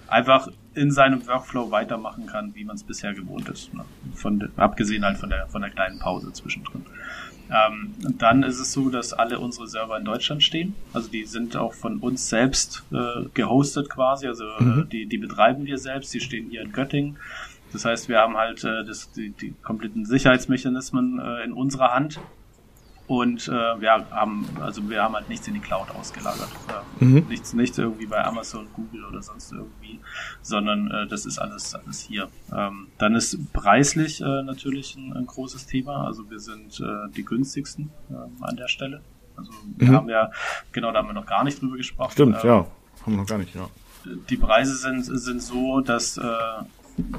einfach in seinem Workflow weitermachen kann, wie man es bisher gewohnt ist. Ne? Von, abgesehen halt von der, von der kleinen Pause zwischendrin. Ähm, und dann ist es so, dass alle unsere Server in Deutschland stehen. Also die sind auch von uns selbst äh, gehostet quasi. Also äh, mhm. äh, die, die betreiben wir selbst. Die stehen hier in Göttingen. Das heißt, wir haben halt äh, das, die, die kompletten Sicherheitsmechanismen äh, in unserer Hand und äh, wir haben, also wir haben halt nichts in die Cloud ausgelagert. Äh, mhm. Nichts, nichts irgendwie bei Amazon, Google oder sonst irgendwie, sondern äh, das ist alles, alles hier. Ähm, dann ist preislich äh, natürlich ein, ein großes Thema. Also wir sind äh, die günstigsten äh, an der Stelle. Also wir mhm. haben ja, genau, da haben wir noch gar nicht drüber gesprochen. Stimmt, ähm, ja. Haben wir noch gar nicht, ja. Die Preise sind, sind so, dass äh,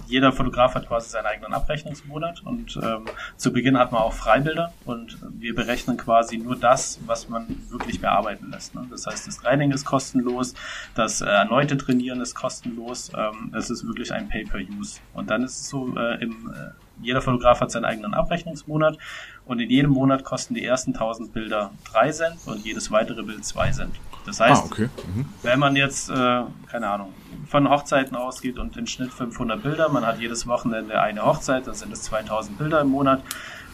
jeder Fotograf hat quasi seinen eigenen Abrechnungsmonat und ähm, zu Beginn hat man auch Freibilder und wir berechnen quasi nur das, was man wirklich bearbeiten lässt. Ne? Das heißt, das Training ist kostenlos, das äh, erneute Trainieren ist kostenlos, ähm, es ist wirklich ein Pay-per-Use. Und dann ist es so, äh, im, äh, jeder Fotograf hat seinen eigenen Abrechnungsmonat und in jedem Monat kosten die ersten 1000 Bilder 3 Cent und jedes weitere Bild 2 Cent. Das heißt, ah, okay. mhm. wenn man jetzt, äh, keine Ahnung, von Hochzeiten ausgeht und im Schnitt 500 Bilder, man hat jedes Wochenende eine Hochzeit, dann sind es 2000 Bilder im Monat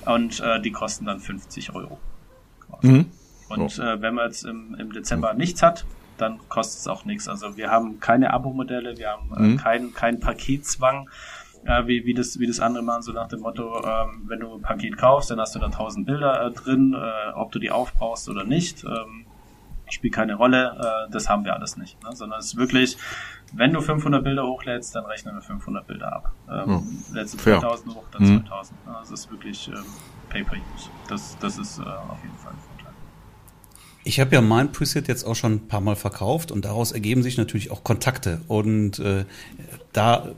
und äh, die kosten dann 50 Euro. Mhm. Und äh, wenn man jetzt im, im Dezember nichts hat, dann kostet es auch nichts. Also wir haben keine Abo-Modelle, wir haben äh, mhm. keinen kein Paketzwang, äh, wie, wie, das, wie das andere machen, so nach dem Motto, ähm, wenn du ein Paket kaufst, dann hast du da 1000 Bilder äh, drin, äh, ob du die aufbrauchst oder nicht. Ähm, spielt keine Rolle, äh, das haben wir alles nicht, ne? sondern es ist wirklich, wenn du 500 Bilder hochlädst, dann rechnen wir 500 Bilder ab. Ähm, hm. Lädst du 2000 hoch, dann hm. 2000. Ne? Also es ist wirklich ähm, Pay-per-Use. Das, das ist äh, auf jeden Fall ein Vorteil. Ich habe ja mein Preset jetzt auch schon ein paar Mal verkauft und daraus ergeben sich natürlich auch Kontakte. Und äh, da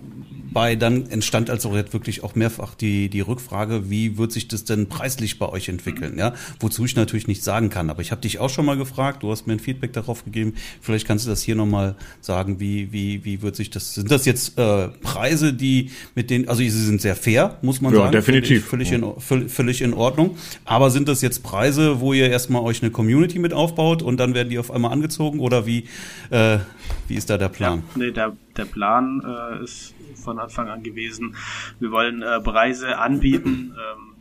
bei dann entstand also wirklich auch mehrfach die, die Rückfrage, wie wird sich das denn preislich bei euch entwickeln? Ja, wozu ich natürlich nicht sagen kann. Aber ich habe dich auch schon mal gefragt, du hast mir ein Feedback darauf gegeben. Vielleicht kannst du das hier nochmal sagen, wie, wie, wie wird sich das, sind das jetzt äh, Preise, die mit denen, also sie sind sehr fair, muss man ja, sagen. definitiv. Völlig, in, völlig in Ordnung. Aber sind das jetzt Preise, wo ihr erstmal euch eine Community mit aufbaut und dann werden die auf einmal angezogen oder wie, äh, wie ist da der Plan? Ja, nee, der, der Plan äh, ist von Anfang an gewesen. Wir wollen äh, Preise anbieten, ähm,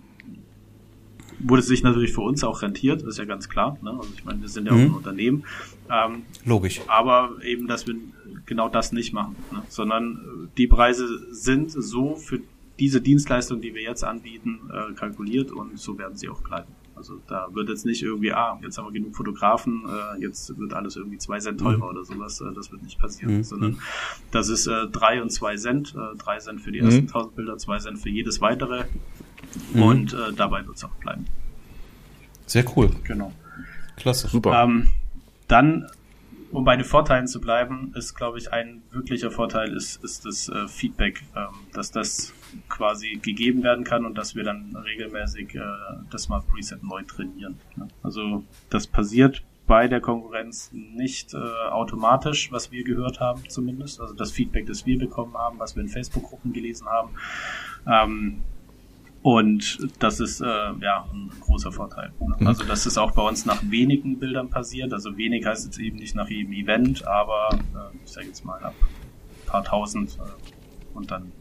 wurde es sich natürlich für uns auch rentiert, ist ja ganz klar. Ne? Also ich meine, wir sind ja mhm. auch ein Unternehmen. Ähm, Logisch. Aber eben, dass wir genau das nicht machen, ne? sondern die Preise sind so für diese Dienstleistung, die wir jetzt anbieten, äh, kalkuliert und so werden sie auch bleiben. Also da wird jetzt nicht irgendwie, ah, jetzt haben wir genug Fotografen, äh, jetzt wird alles irgendwie zwei Cent teurer mhm. oder sowas. Äh, das wird nicht passieren, mhm. sondern das ist äh, drei und zwei Cent, äh, drei Cent für die ersten mhm. tausend Bilder, zwei Cent für jedes weitere mhm. und äh, dabei wird es auch bleiben. Sehr cool. Genau. Klasse. Super. Ähm, dann um bei den Vorteilen zu bleiben, ist, glaube ich, ein wirklicher Vorteil ist, ist das äh, Feedback, ähm, dass das quasi gegeben werden kann und dass wir dann regelmäßig äh, das Smart Preset neu trainieren. Also das passiert bei der Konkurrenz nicht äh, automatisch, was wir gehört haben zumindest. Also das Feedback, das wir bekommen haben, was wir in Facebook-Gruppen gelesen haben. Ähm, und das ist äh, ja ein großer Vorteil. Ne? Mhm. Also das ist auch bei uns nach wenigen Bildern passiert. Also wenig heißt jetzt eben nicht nach jedem Event, aber äh, ich sage jetzt mal ab ein paar tausend äh, und dann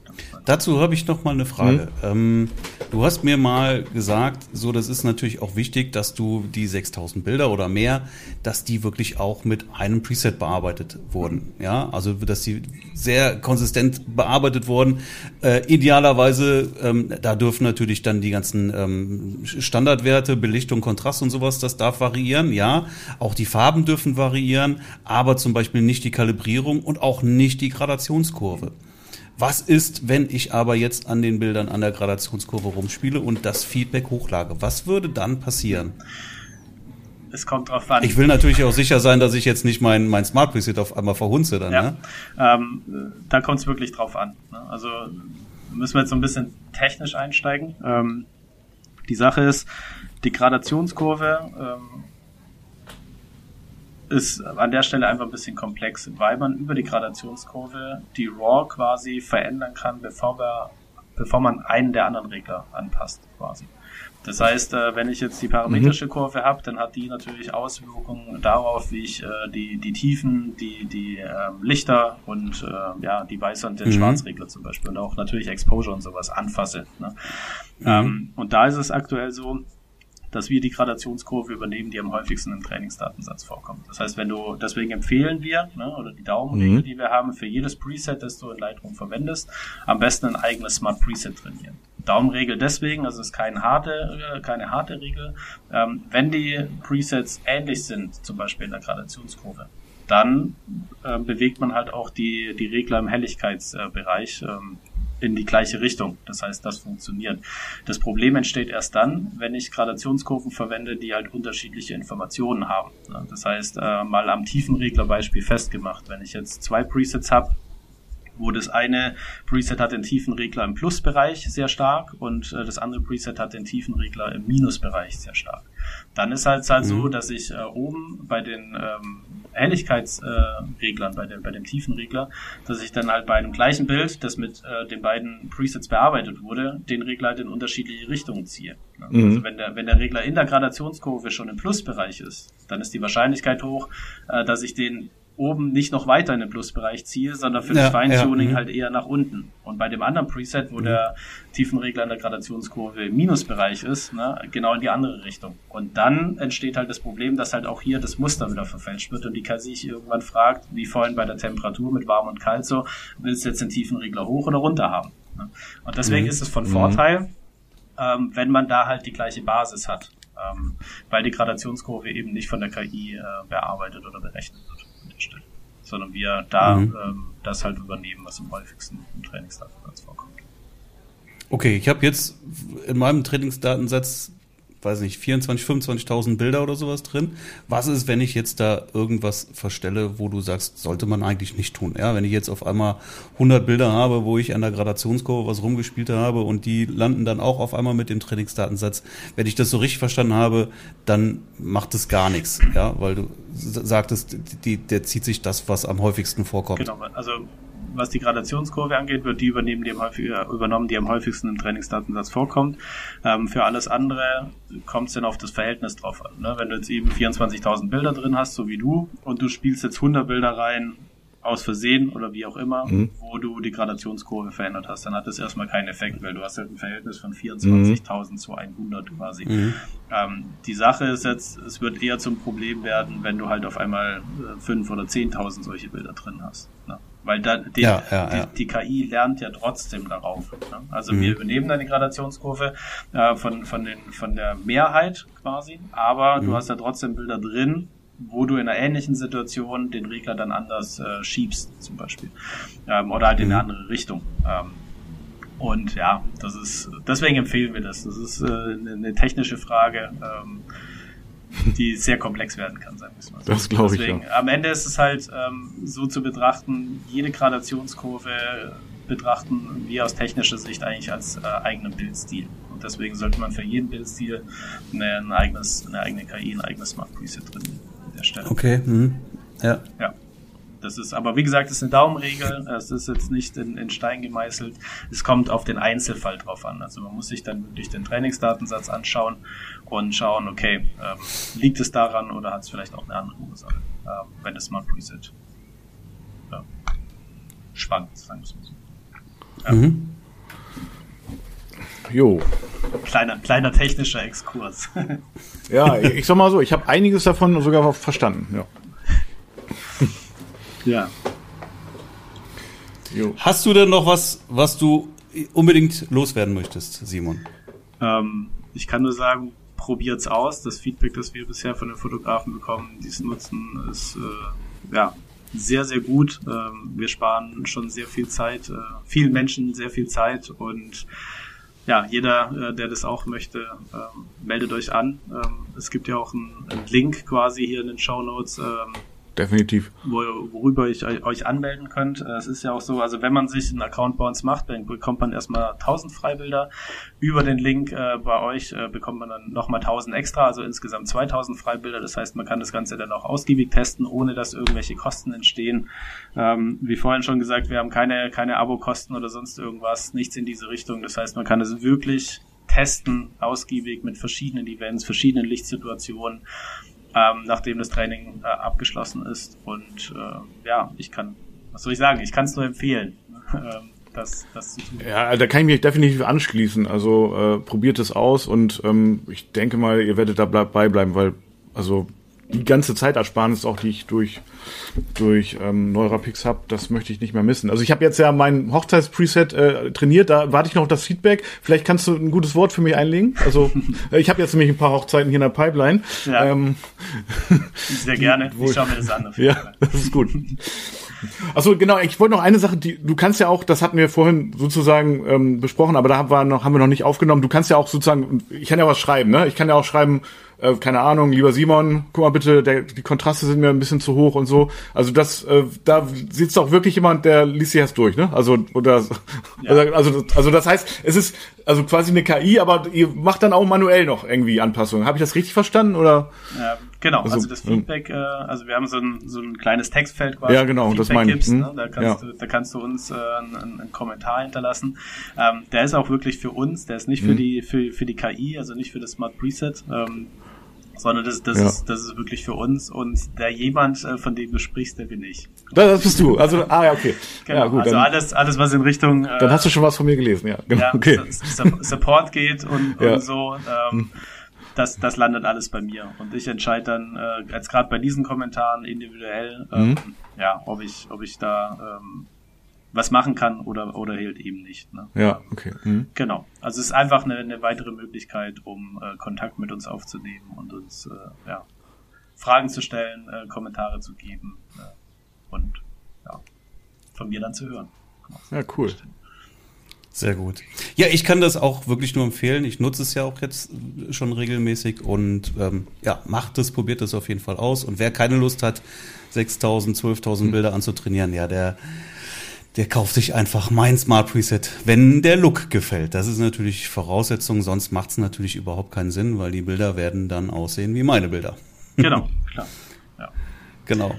Dazu habe ich noch mal eine Frage. Hm? Ähm, du hast mir mal gesagt, so das ist natürlich auch wichtig, dass du die 6000 Bilder oder mehr, dass die wirklich auch mit einem Preset bearbeitet wurden. Ja, also dass die sehr konsistent bearbeitet wurden. Äh, idealerweise, ähm, da dürfen natürlich dann die ganzen ähm, Standardwerte, Belichtung, Kontrast und sowas, das darf variieren. Ja, auch die Farben dürfen variieren, aber zum Beispiel nicht die Kalibrierung und auch nicht die Gradationskurve. Was ist, wenn ich aber jetzt an den Bildern an der Gradationskurve rumspiele und das Feedback hochlage? Was würde dann passieren? Es kommt drauf an. Ich will natürlich auch sicher sein, dass ich jetzt nicht mein, mein Smart Preset auf einmal verhunze dann. Ja. Ne? Ähm, da kommt es wirklich drauf an. Ne? Also müssen wir jetzt so ein bisschen technisch einsteigen. Ähm, die Sache ist, die Gradationskurve ähm, ist an der Stelle einfach ein bisschen komplex, weil man über die Gradationskurve die RAW quasi verändern kann, bevor, wir, bevor man einen der anderen Regler anpasst quasi. Das heißt, äh, wenn ich jetzt die parametrische mhm. Kurve habe, dann hat die natürlich Auswirkungen darauf, wie ich äh, die, die Tiefen, die, die äh, Lichter und äh, ja, die Weiß- und den mhm. Schwarzregler zum Beispiel und auch natürlich Exposure und sowas anfasse. Ne? Mhm. Ähm, und da ist es aktuell so, dass wir die Gradationskurve übernehmen, die am häufigsten im Trainingsdatensatz vorkommt. Das heißt, wenn du, deswegen empfehlen wir, ne, oder die Daumenregel, mhm. die wir haben, für jedes Preset, das du in Lightroom verwendest, am besten ein eigenes Smart Preset trainieren. Daumenregel deswegen, also es ist keine harte, äh, keine harte Regel. Ähm, wenn die Presets ähnlich sind, zum Beispiel in der Gradationskurve, dann äh, bewegt man halt auch die, die Regler im Helligkeitsbereich ähm, in die gleiche Richtung. Das heißt, das funktioniert. Das Problem entsteht erst dann, wenn ich Gradationskurven verwende, die halt unterschiedliche Informationen haben. Das heißt, äh, mal am Tiefenreglerbeispiel festgemacht, wenn ich jetzt zwei Presets habe, wo das eine Preset hat den Tiefenregler im Plusbereich sehr stark und äh, das andere Preset hat den Tiefenregler im Minusbereich sehr stark. Dann ist halt, halt mhm. so, dass ich äh, oben bei den ähm, Helligkeitsreglern, äh, bei, dem, bei dem Tiefenregler, dass ich dann halt bei einem gleichen Bild, das mit äh, den beiden Presets bearbeitet wurde, den Regler halt in unterschiedliche Richtungen ziehe. Mhm. Also wenn der, wenn der Regler in der Gradationskurve schon im Plusbereich ist, dann ist die Wahrscheinlichkeit hoch, äh, dass ich den oben nicht noch weiter in den Plusbereich ziehe, sondern für ja, das Feintuning ja, mhm. halt eher nach unten. Und bei dem anderen Preset, wo mhm. der Tiefenregler in der Gradationskurve im Minusbereich ist, ne, genau in die andere Richtung. Und dann entsteht halt das Problem, dass halt auch hier das Muster wieder verfälscht wird und die KI sich irgendwann fragt, wie vorhin bei der Temperatur mit warm und kalt so, willst du jetzt den Tiefenregler hoch oder runter haben? Ne? Und deswegen mhm. ist es von mhm. Vorteil, ähm, wenn man da halt die gleiche Basis hat. Ähm, weil die Gradationskurve eben nicht von der KI äh, bearbeitet oder berechnet wird sondern wir da mhm. ähm, das halt übernehmen, was am häufigsten im Trainingsdatensatz vorkommt. Okay, ich habe jetzt in meinem Trainingsdatensatz weiß nicht, 24, 25.000 Bilder oder sowas drin. Was ist, wenn ich jetzt da irgendwas verstelle, wo du sagst, sollte man eigentlich nicht tun? Ja, wenn ich jetzt auf einmal 100 Bilder habe, wo ich an der Gradationskurve was rumgespielt habe und die landen dann auch auf einmal mit dem Trainingsdatensatz. Wenn ich das so richtig verstanden habe, dann macht es gar nichts, ja, weil du sagtest, die, der zieht sich das, was am häufigsten vorkommt. Genau, also was die Gradationskurve angeht, wird die übernehmen, die am häufig, äh, übernommen, die am häufigsten im Trainingsdatensatz vorkommt. Ähm, für alles andere kommt es dann auf das Verhältnis drauf an. Ne? Wenn du jetzt eben 24.000 Bilder drin hast, so wie du, und du spielst jetzt 100 Bilder rein, aus Versehen oder wie auch immer, mhm. wo du die Gradationskurve verändert hast, dann hat das erstmal keinen Effekt, weil du hast halt ein Verhältnis von 24.000 mhm. zu 100 quasi. Mhm. Ähm, die Sache ist jetzt, es wird eher zum Problem werden, wenn du halt auf einmal äh, 5 oder 10.000 solche Bilder drin hast. Ne? Weil da, die, ja, ja, die, ja. die, KI lernt ja trotzdem darauf. Ne? Also mhm. wir übernehmen dann die Gradationskurve äh, von, von, den, von der Mehrheit quasi, aber mhm. du hast ja trotzdem Bilder drin, wo du in einer ähnlichen Situation den Regler dann anders äh, schiebst, zum Beispiel. Ähm, oder halt in eine mhm. andere Richtung. Ähm, und ja, das ist, deswegen empfehlen wir das. Das ist äh, eine, eine technische Frage, ähm, die sehr komplex werden kann, sagen wir es mal so. Das glaube ich. Deswegen, ja. Am Ende ist es halt ähm, so zu betrachten, jede Gradationskurve betrachten wir aus technischer Sicht eigentlich als äh, eigenen Bildstil. Und deswegen sollte man für jeden Bildstil eine, ein eigenes, eine eigene KI, ein eigenes Smart Preset drin der Stelle. Okay. Mhm. Ja. Ja. Das ist, aber wie gesagt, das ist eine Daumenregel. Es ist jetzt nicht in, in, Stein gemeißelt. Es kommt auf den Einzelfall drauf an. Also man muss sich dann wirklich den Trainingsdatensatz anschauen und schauen, okay, ähm, liegt es daran oder hat es vielleicht auch eine andere Ursache, ähm, wenn es mal Preset ja, schwankt, sagen wir es mal so. Ja. Mhm. Jo. Kleiner, kleiner technischer Exkurs. [laughs] ja, ich sag mal so, ich habe einiges davon sogar verstanden. Ja. Ja. Jo. Hast du denn noch was, was du unbedingt loswerden möchtest, Simon? Ähm, ich kann nur sagen, probiert's aus. Das Feedback, das wir bisher von den Fotografen bekommen, die es nutzen, ist äh, ja sehr, sehr gut. Ähm, wir sparen schon sehr viel Zeit, äh, vielen Menschen sehr viel Zeit und ja, jeder, äh, der das auch möchte, ähm, meldet euch an. Ähm, es gibt ja auch einen, einen, Link quasi hier in den Show Notes. Definitiv. Wo, worüber ich euch anmelden könnt. Es ist ja auch so, also wenn man sich einen Account bei uns macht, dann bekommt man erstmal 1000 Freibilder. Über den Link äh, bei euch äh, bekommt man dann nochmal 1000 extra, also insgesamt 2000 Freibilder. Das heißt, man kann das Ganze dann auch ausgiebig testen, ohne dass irgendwelche Kosten entstehen. Ähm, wie vorhin schon gesagt, wir haben keine, keine Abo-Kosten oder sonst irgendwas, nichts in diese Richtung. Das heißt, man kann es wirklich testen, ausgiebig mit verschiedenen Events, verschiedenen Lichtsituationen ähm, nachdem das Training äh, abgeschlossen ist. Und äh, ja, ich kann, was soll ich sagen, ich kann es nur empfehlen. [laughs] Ähm, das, das zu. Ja, da kann ich mich definitiv anschließen. Also äh, probiert es aus und ähm, ich denke mal, ihr werdet dabei bleiben, weil also die ganze Zeitersparnis auch, die ich durch durch ähm, Neurapix habe, das möchte ich nicht mehr missen. Also ich habe jetzt ja mein Hochzeitspreset äh, trainiert, da warte ich noch auf das Feedback. Vielleicht kannst du ein gutes Wort für mich einlegen. Also [laughs] äh, ich habe jetzt nämlich ein paar Hochzeiten hier in der Pipeline. Ja. Ähm, [laughs] Sehr gerne. [laughs] Ich schaue mir das an. Ja, das ist gut. Achso, genau, ich wollte noch eine Sache, die du kannst ja auch, das hatten wir vorhin sozusagen ähm, besprochen, aber da haben wir noch, haben wir noch nicht aufgenommen. Du kannst ja auch sozusagen, ich kann ja was schreiben, ne? Ich kann ja auch schreiben, äh, keine Ahnung, lieber Simon, guck mal bitte, der, die Kontraste sind mir ein bisschen zu hoch und so. Also das, äh, da sitzt auch wirklich jemand, der liest sich erst durch, ne? Also oder ja. also, also, also das heißt, es ist also quasi eine KI, aber ihr macht dann auch manuell noch irgendwie Anpassungen. Habe ich das richtig verstanden oder? Ja, genau. Also, also das Feedback, äh, also wir haben so ein so ein kleines Textfeld quasi. Ja, genau. Das meine ich. Hm? Ne? Da kannst ja. du, da kannst du uns äh, einen, einen Kommentar hinterlassen. Ähm, der ist auch wirklich für uns. Der ist nicht für hm. die für für die KI, also nicht für das Smart Preset. Ähm, sondern das, das, ja. ist, das ist wirklich für uns und der jemand, äh, von dem du sprichst, der bin ich. Das bist du. Also, ah ja, okay. Genau. Ja, gut, also alles, alles, was in Richtung. Äh, dann hast du schon was von mir gelesen, ja. Genau. Ja, okay. Support geht und, ja. und so. Ähm, das, das landet alles bei mir. Und ich entscheide dann, äh, jetzt gerade bei diesen Kommentaren individuell, ähm, mhm. ja, ob ich, ob ich da ähm, was machen kann oder, oder halt eben nicht. Ne? Ja, okay. Mhm. Genau. Also es ist einfach eine, eine weitere Möglichkeit, um äh, Kontakt mit uns aufzunehmen und uns äh, ja, Fragen zu stellen, äh, Kommentare zu geben äh, und ja, von mir dann zu hören. Ja, cool. Sehr gut. Ja, ich kann das auch wirklich nur empfehlen. Ich nutze es ja auch jetzt schon regelmäßig und ähm, ja, macht es, probiert es auf jeden Fall aus. Und wer keine Lust hat, 6.000, 12.000 mhm. Bilder anzutrainieren, ja, der der kauft sich einfach mein Smart Preset, wenn der Look gefällt. Das ist natürlich Voraussetzung, sonst macht es natürlich überhaupt keinen Sinn, weil die Bilder werden dann aussehen wie meine Bilder. [laughs] Genau, klar. Ja. Genau.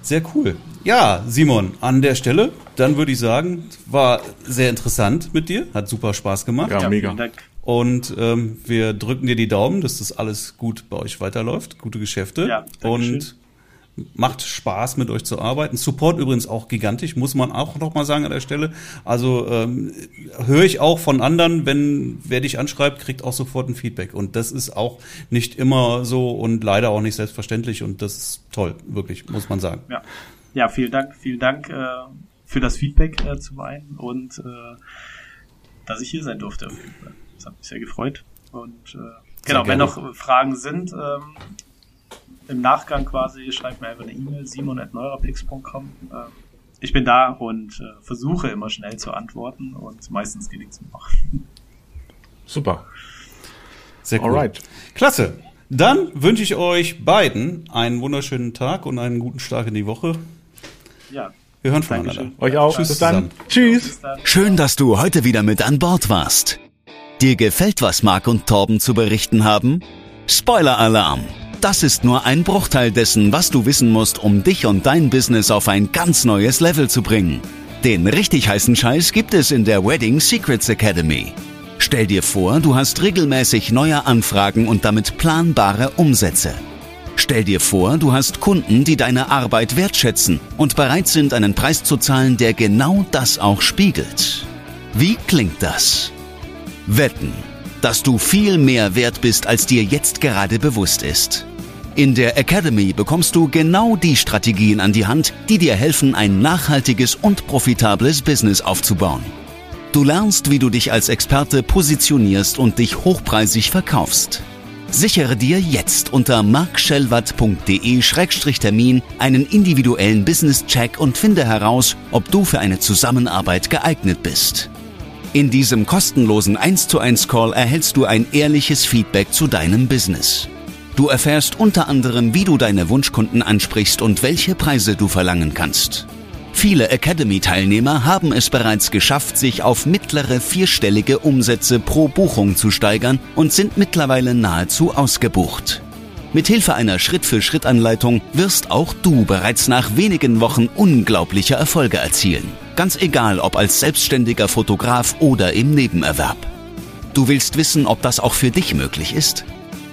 Sehr cool. Ja, Simon, an der Stelle, dann würde ich sagen, war sehr interessant mit dir, hat super Spaß gemacht. Ja, mega. Und ähm, wir drücken dir die Daumen, dass das alles gut bei euch weiterläuft, gute Geschäfte. Ja, und Macht Spaß, mit euch zu arbeiten. Support übrigens auch gigantisch, muss man auch noch mal sagen an der Stelle. Also ähm, höre ich auch von anderen, wenn wer dich anschreibt, kriegt auch sofort ein Feedback. Und das ist auch nicht immer so und leider auch nicht selbstverständlich. Und das ist toll, wirklich, muss man sagen. Ja, ja vielen Dank, vielen Dank äh, für das Feedback äh, zum einen und äh, dass ich hier sein durfte. Das hat mich sehr gefreut. Und äh, genau, wenn noch Fragen sind, ähm, im Nachgang quasi, schreibt mir einfach eine E-Mail, simon.neurapix.com. Äh, ich bin da und äh, versuche immer schnell zu antworten und meistens gelingt es mir auch. Super. Sehr cool. Alright. Klasse. Dann wünsche ich euch beiden einen wunderschönen Tag und einen guten Start in die Woche. Ja. Wir hören voneinander. Dankeschön. Euch auch. Tschüss. Bis dann. Tschüss. Schön, dass du heute wieder mit an Bord warst. Dir gefällt, was Marc und Torben zu berichten haben? Spoiler-Alarm! Das ist nur ein Bruchteil dessen, was du wissen musst, um dich und dein Business auf ein ganz neues Level zu bringen. Den richtig heißen Scheiß gibt es in der Wedding Secrets Academy. Stell dir vor, du hast regelmäßig neue Anfragen und damit planbare Umsätze. Stell dir vor, du hast Kunden, die deine Arbeit wertschätzen und bereit sind, einen Preis zu zahlen, der genau das auch spiegelt. Wie klingt das? Wetten, dass du viel mehr wert bist, als dir jetzt gerade bewusst ist. In der Academy bekommst du genau die Strategien an die Hand, die dir helfen, ein nachhaltiges und profitables Business aufzubauen. Du lernst, wie du dich als Experte positionierst und dich hochpreisig verkaufst. Sichere dir jetzt unter markschellwatt.de-termin einen individuellen Business-Check und finde heraus, ob du für eine Zusammenarbeit geeignet bist. In diesem kostenlosen 1 zu 1 Call erhältst du ein ehrliches Feedback zu deinem Business. Du erfährst unter anderem, wie du deine Wunschkunden ansprichst und welche Preise du verlangen kannst. Viele Academy-Teilnehmer haben es bereits geschafft, sich auf mittlere vierstellige Umsätze pro Buchung zu steigern und sind mittlerweile nahezu ausgebucht. Mithilfe einer Schritt-für-Schritt-Anleitung wirst auch du bereits nach wenigen Wochen unglaubliche Erfolge erzielen. Ganz egal, ob als selbstständiger Fotograf oder im Nebenerwerb. Du willst wissen, ob das auch für dich möglich ist?